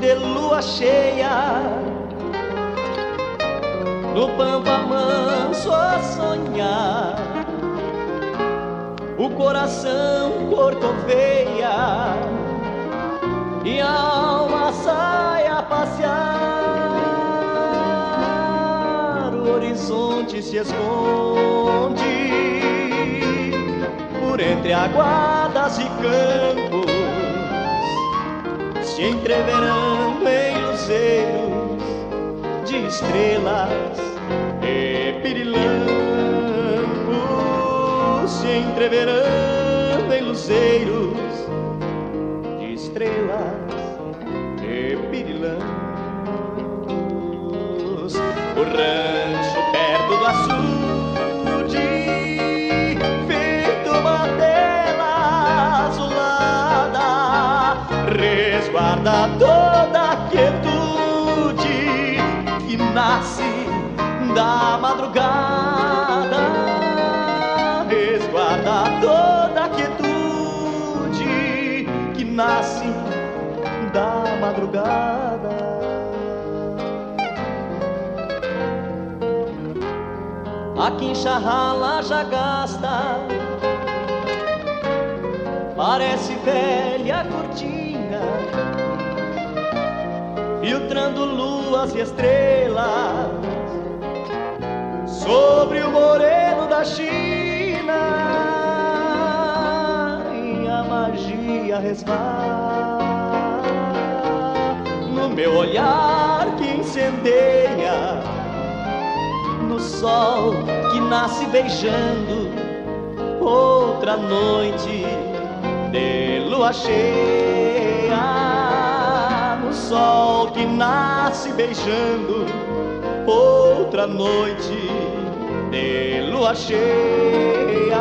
de lua cheia, no pampa manso a sonhar, o coração corcoveia e a alma sai a passear, o horizonte se esconde por entre aguadas e campos se entreverão em luzeiros de estrelas e pirilampos. Se entreverão em luzeiros nasce da madrugada. Resguarda toda a quietude que nasce da madrugada. A quincha já gasta parece velha cortina, filtrando luas e estrelas sobre o moreno da China, e a magia resvala no meu olhar que incendeia no sol que nasce beijando outra noite de lua cheia no sol que nasce beijando outra noite de lua cheia.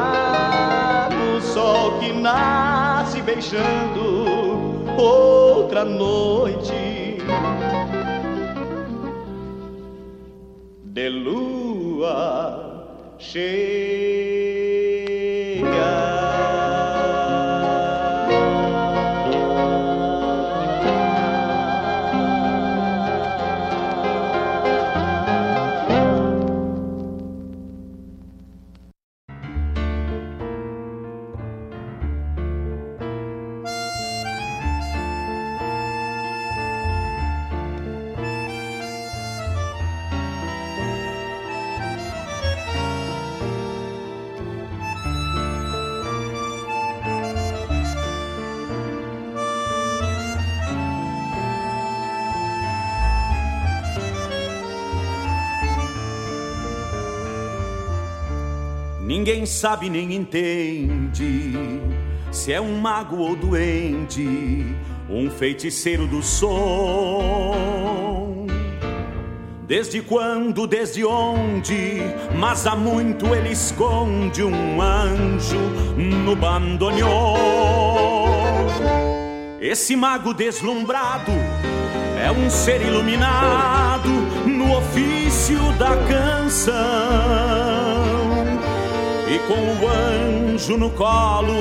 No sol que nasce beijando outra noite de lua Ninguém sabe nem entende se é um mago ou doente, um feiticeiro do som. Desde quando, desde onde, mas há muito ele esconde um anjo no bandoneon. Esse mago deslumbrado é um ser iluminado no ofício da canção e com o anjo no colo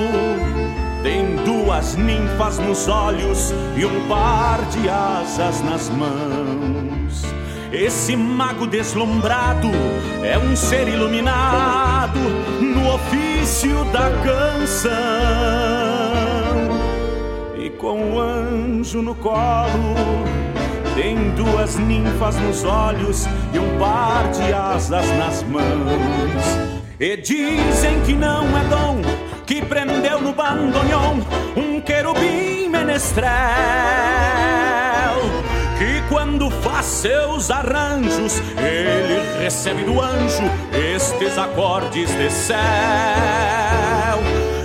tem duas ninfas nos olhos e um par de asas nas mãos. Esse mago deslumbrado é um ser iluminado no ofício da canção. E com o anjo no colo, tem duas ninfas nos olhos e um par de asas nas mãos. E dizem que não é dom que prendeu no bandoneon um querubim menestrel que quando faz seus arranjos ele recebe do anjo estes acordes de céu.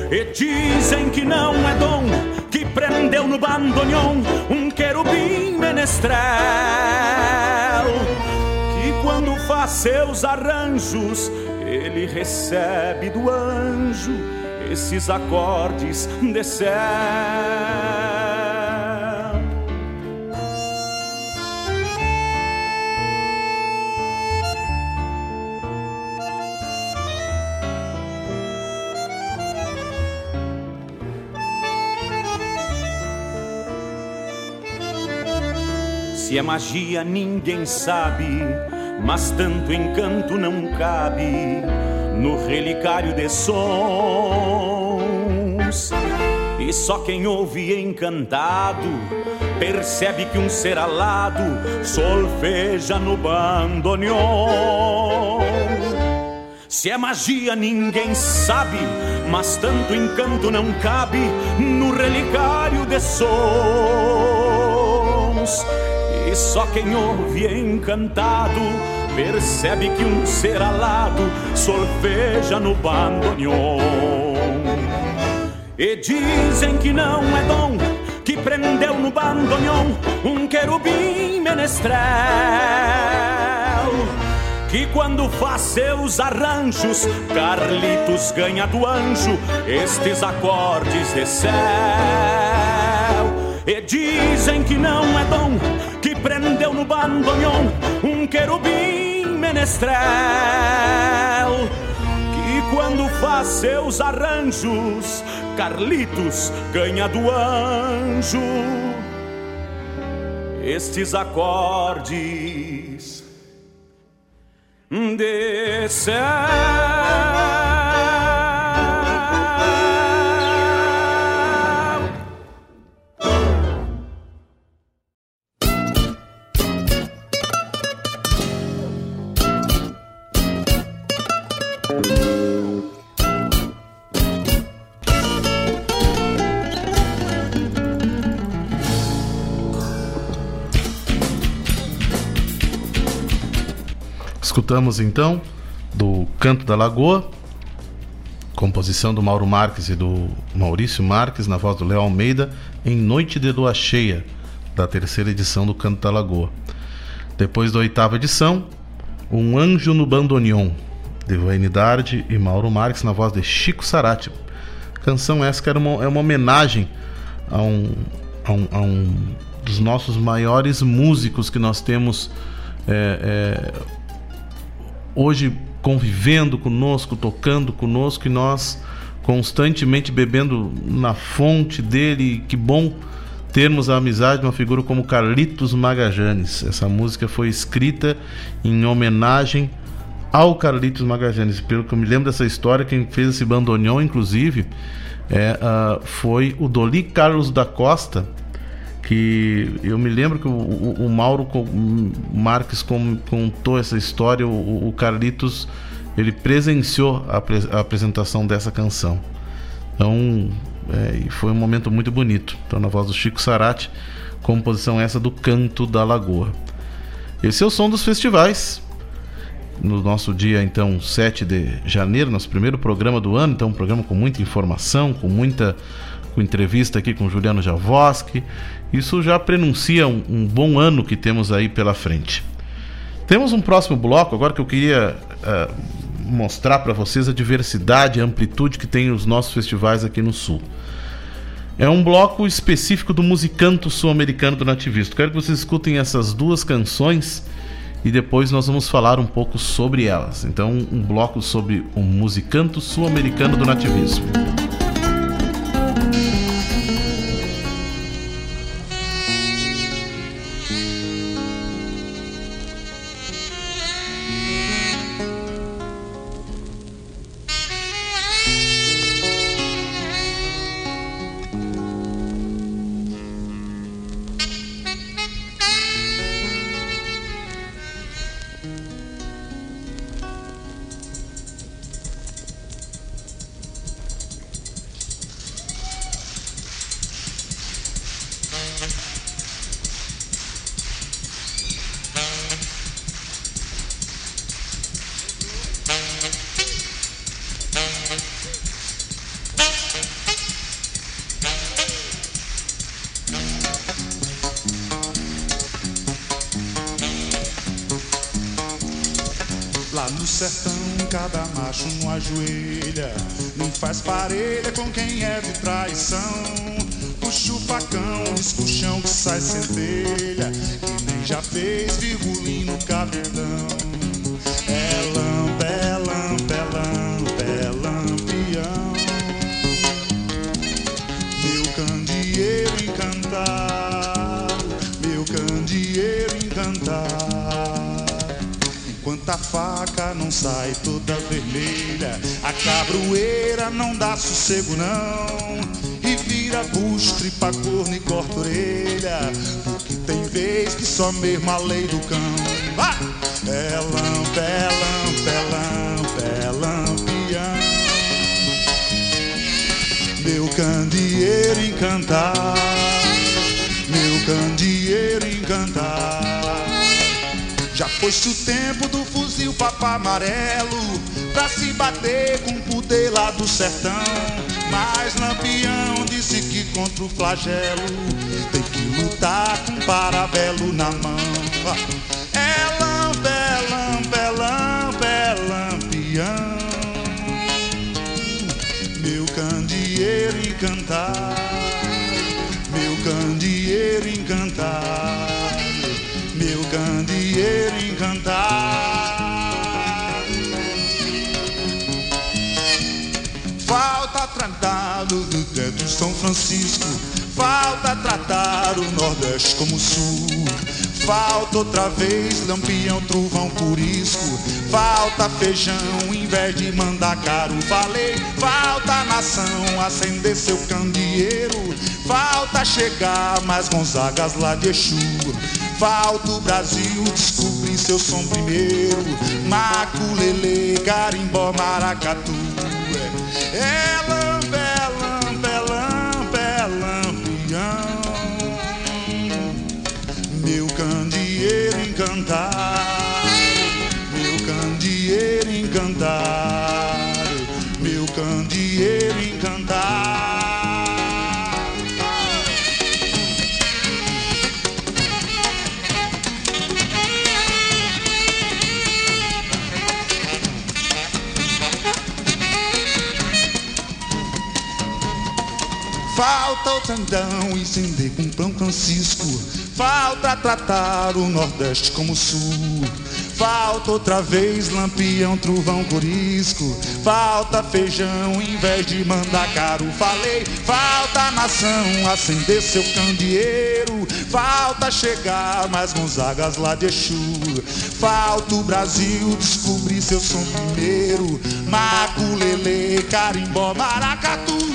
E dizem que não é dom que prendeu no bandoneon um querubim menestrel que quando faz seus arranjos ele recebe do anjo esses acordes de céu. Se é magia, ninguém sabe, mas tanto encanto não cabe no relicário de sons. E só quem ouve encantado percebe que um ser alado solfeja no bandoneon. Se é magia, ninguém sabe, mas tanto encanto não cabe no relicário de sons. E só quem ouve encantado percebe que um ser alado solfeja no bandoneon. E dizem que não é dom que prendeu no bandoneon um querubim menestrel. Que quando faz seus arranjos, Carlitos ganha do anjo estes acordes de céu. E dizem que não é dom prendeu no bandoneon um querubim menestrel que quando faz seus arranjos Carlitos ganha do anjo estes acordes de céu. Escutamos então do Canto da Lagoa, composição do Mauro Marques e do Maurício Marques, na voz do Léo Almeida, em Noite de Lua Cheia, da terceira edição do Canto da Lagoa. Depois da oitava edição, Um Anjo no Bandoneon, de Vainidade e Mauro Marques, na voz de Chico Sarati. Canção essa que era uma, é uma homenagem a um, a um, a um dos nossos maiores músicos que nós temos é, é, hoje convivendo conosco, tocando conosco e nós constantemente bebendo na fonte dele. Que bom termos a amizade de uma figura como Carlitos Magajanes. Essa música foi escrita em homenagem ao Carlitos Magajanes. Pelo que eu me lembro dessa história, quem fez esse bandoneon, inclusive, é, uh, foi o Doli Carlos da Costa, que eu me lembro que o, o, o Mauro Marques contou essa história, o, o Carlitos ele presenciou a, a, apresentação dessa canção. Então, é, foi um momento muito bonito. Então, na voz do Chico Sarati, composição essa do Canto da Lagoa. Esse é o som dos festivais. No nosso dia, então, 7 de janeiro, nosso primeiro programa do ano. Então, um programa com muita informação, com muita com entrevista aqui com Juliano Javoski. Isso já prenuncia um, um, bom ano que temos aí pela frente. Temos um próximo bloco agora que eu queria uh, mostrar para vocês a diversidade e amplitude que tem os nossos festivais aqui no Sul. É um bloco específico do musicanto sul-americano do nativismo. Quero que vocês escutem essas duas canções e depois nós vamos falar um pouco sobre elas. Então, um bloco sobre o musicanto sul-americano do nativismo. Que só mesmo a lei do cão. Vai! Lampa, é lampa, é lampião. Meu candeeiro encantado, meu candeeiro encantado. Já foi-se o tempo do fuzil papá amarelo Pra se bater com o poder lá do sertão Mas Lampião disse contra o flagelo. Tem que lutar com parabelo na mão. É é lampa, é lampião Meu candeeiro encantado. Meu candeeiro encantado. Meu candeeiro encantado. Tratar do teto São Francisco, falta tratar o Nordeste como o Sul. Falta outra vez lampião, trovão, curisco. Falta feijão em vez de mandar caro. Falei, falta nação acender seu candeeiro. Falta chegar mais Gonzagas lá de Exu. Falta o Brasil descobrir seu som primeiro. Maculele, carimbó, maracatu. É, encantado, meu candeeiro encantado, meu candeeiro encantado. Falta o tendão incender com pão Francisco. Falta tratar o Nordeste como o Sul. Falta outra vez lampião, trovão, corisco. Falta feijão em vez de mandar caro. Falei, falta nação acender seu candeeiro. Falta chegar mais Gonzagas lá de Exu. Falta o Brasil descobrir seu som primeiro. Maculele, carimbó, maracatu.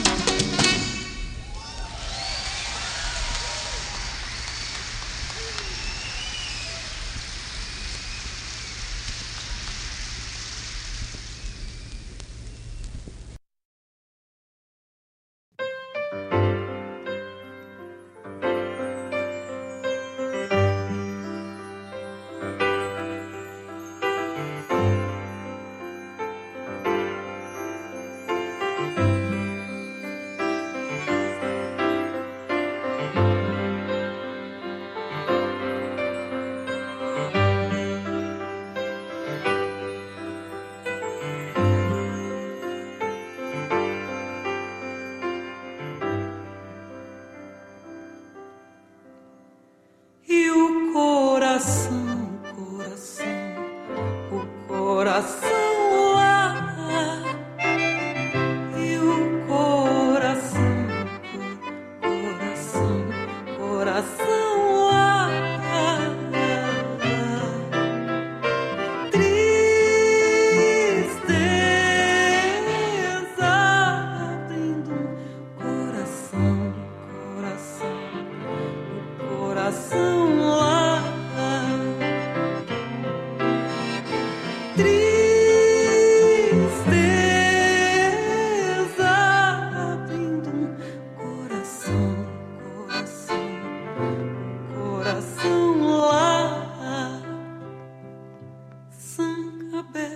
a bed.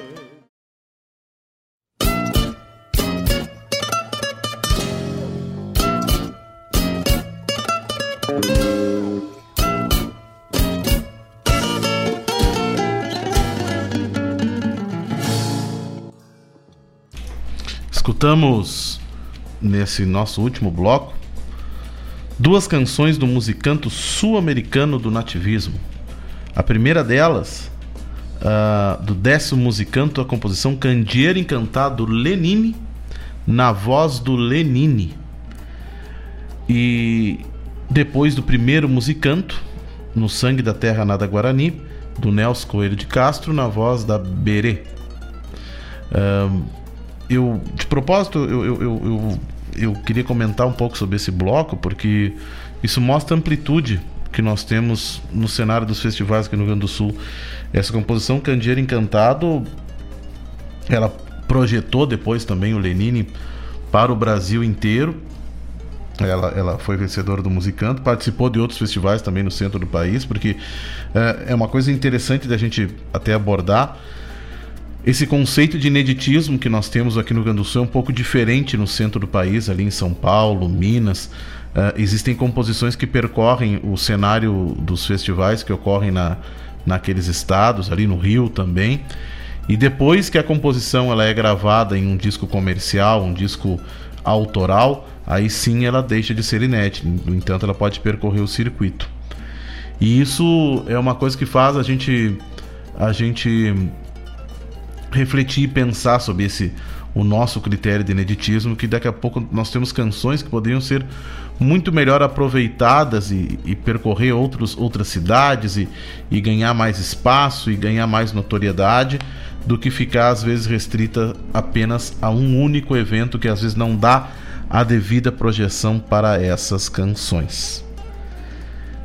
Escutamos nesse nosso último bloco duas canções do musicanto sul-americano do nativismo. A primeira delas, ah, do décimo musicanto, a composição Candeeiro Encantado Lenine, na voz do Lenine. E depois do primeiro musicanto, No Sangue da Terra Nada Guarani, do Nelson Coelho de Castro, na voz da Berê. Ahn, eu, de propósito, eu, eu, eu, eu, queria comentar um pouco sobre esse bloco, porque isso mostra a amplitude que nós temos no cenário dos festivais aqui no Rio Grande do Sul. Essa composição Candeeiro Encantado, ela projetou depois também o Lenine para o Brasil inteiro. Ela, ela foi vencedora do Musicanto, participou de outros festivais também no centro do país, porque é, é uma coisa interessante da gente até abordar esse conceito de ineditismo que nós temos aqui no Rio Grande do Sul é um pouco diferente no centro do país, ali em São Paulo, Minas. Uh, existem composições que percorrem o cenário dos festivais que ocorrem na, naqueles estados, ali no Rio também. E depois que a composição ela é gravada em um disco comercial, um disco autoral, aí sim ela deixa de ser inédita. No entanto, ela pode percorrer o circuito. E isso é uma coisa que faz a gente a gente refletir e pensar sobre esse o nosso critério de ineditismo, que daqui a pouco nós temos canções que poderiam ser muito melhor aproveitadas e, e percorrer outros, outras cidades e, e ganhar mais espaço e ganhar mais notoriedade do que ficar às vezes restrita apenas a um único evento que às vezes não dá a devida projeção para essas canções.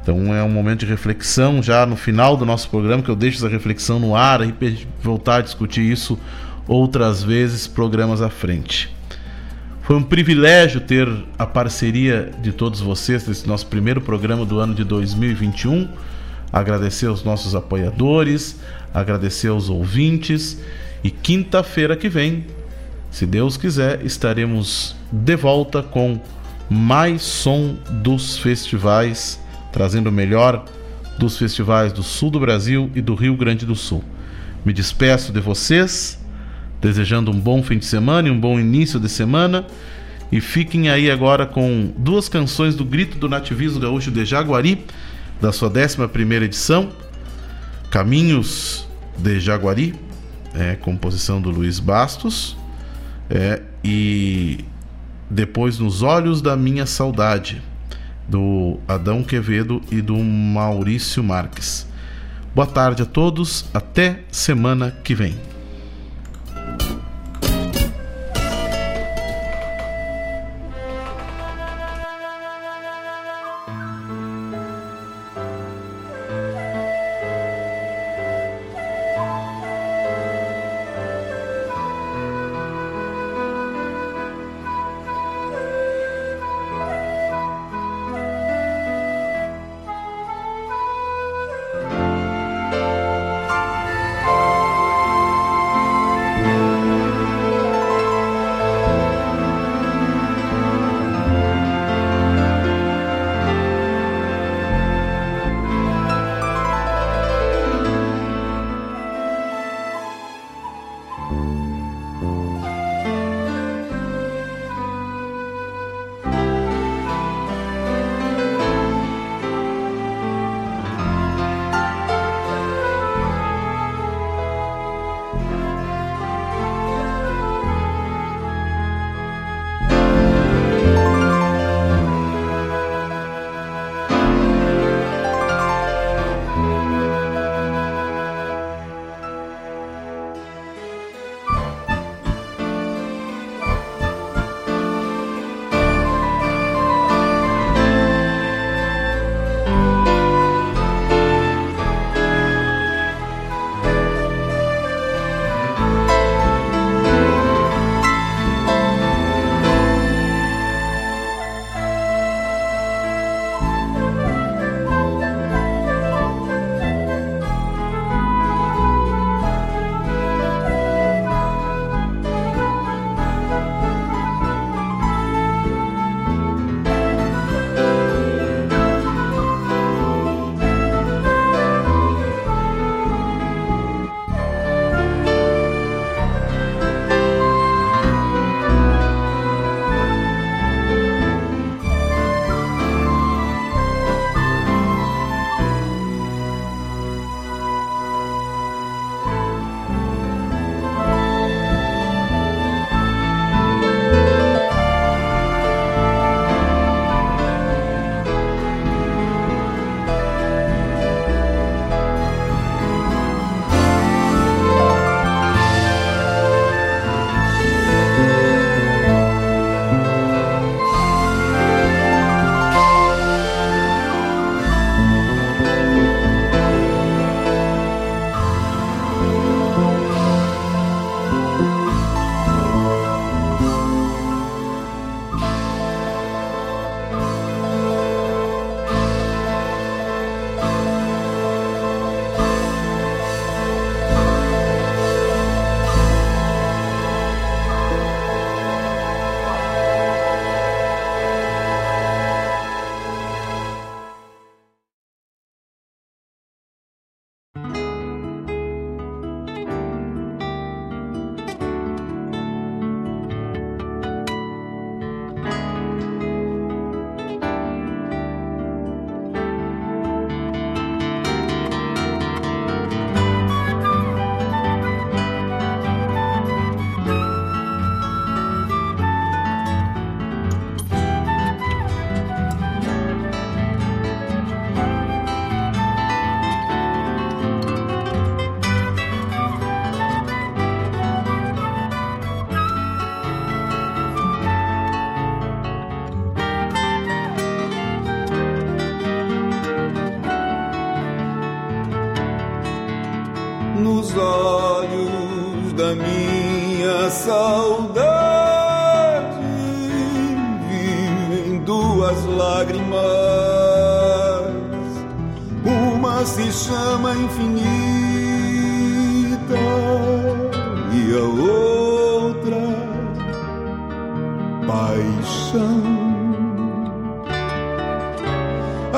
Então é um momento de reflexão já no final do nosso programa que eu deixo essa reflexão no ar e voltar a discutir isso outras vezes programas à frente. Foi um privilégio ter a parceria de todos vocês nesse nosso primeiro programa do ano de 2021. Agradecer aos nossos apoiadores, agradecer aos ouvintes e quinta-feira que vem, se Deus quiser, estaremos de volta com mais som dos festivais trazendo o melhor dos festivais do sul do Brasil e do Rio Grande do Sul. Me despeço de vocês, desejando um bom fim de semana e um bom início de semana. E fiquem aí agora com duas canções do Grito do Nativismo Gaúcho de Jaguari, da sua 11 edição, Caminhos de Jaguari, é, composição do Luiz Bastos, é, e depois Nos Olhos da Minha Saudade, do Adão Quevedo e do Maurício Marques. Boa tarde a todos, até semana que vem.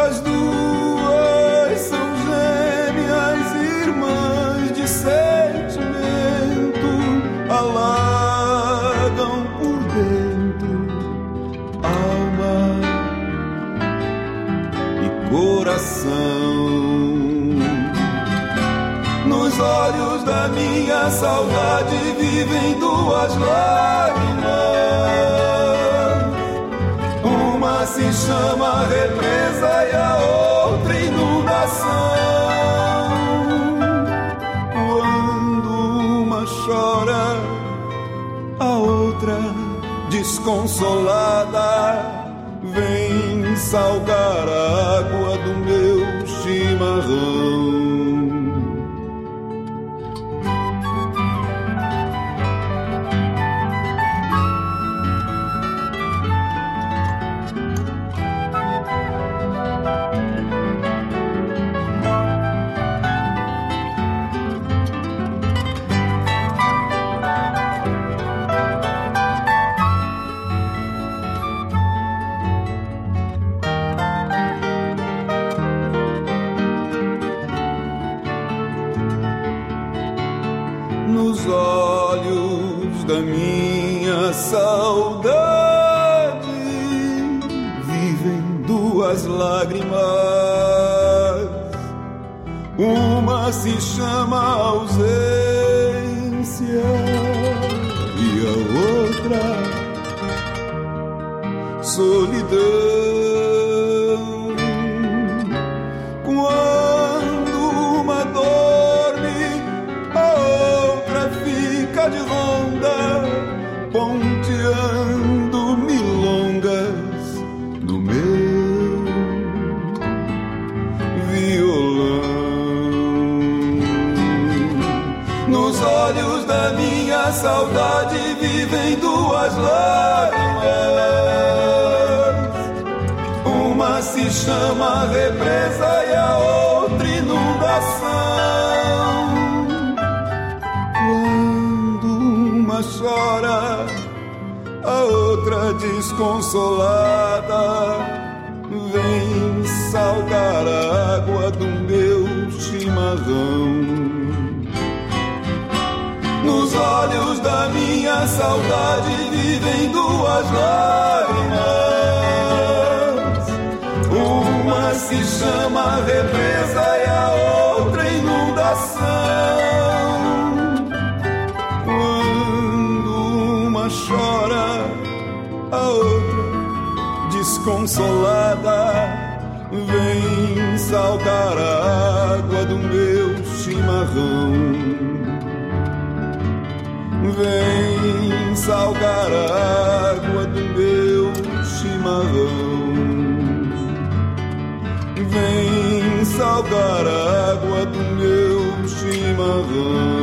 As duas são gêmeas, irmãs de sentimento, alagam por dentro alma e coração. Nos olhos da minha saudade vivem duas lágrimas. Uma se chama represa a outra inundação. Quando uma chora, a outra desconsolada vem salgar a água do meu chimarrão. Se chama ausência e a outra solidão. Saudade vivem duas lágrimas. Uma se chama represa e a outra inundação. Quando uma chora, a outra desconsolada vem salgar a água do meu chimarrão. Nos olhos minha saudade vivem duas lágrimas. Uma se chama represa e a outra inundação. Quando uma chora, a outra desconsolada vem salgar a água do meu chimarrão. Vem salgar a água do meu chimarrão. Vem salgar a água do meu chimarrão.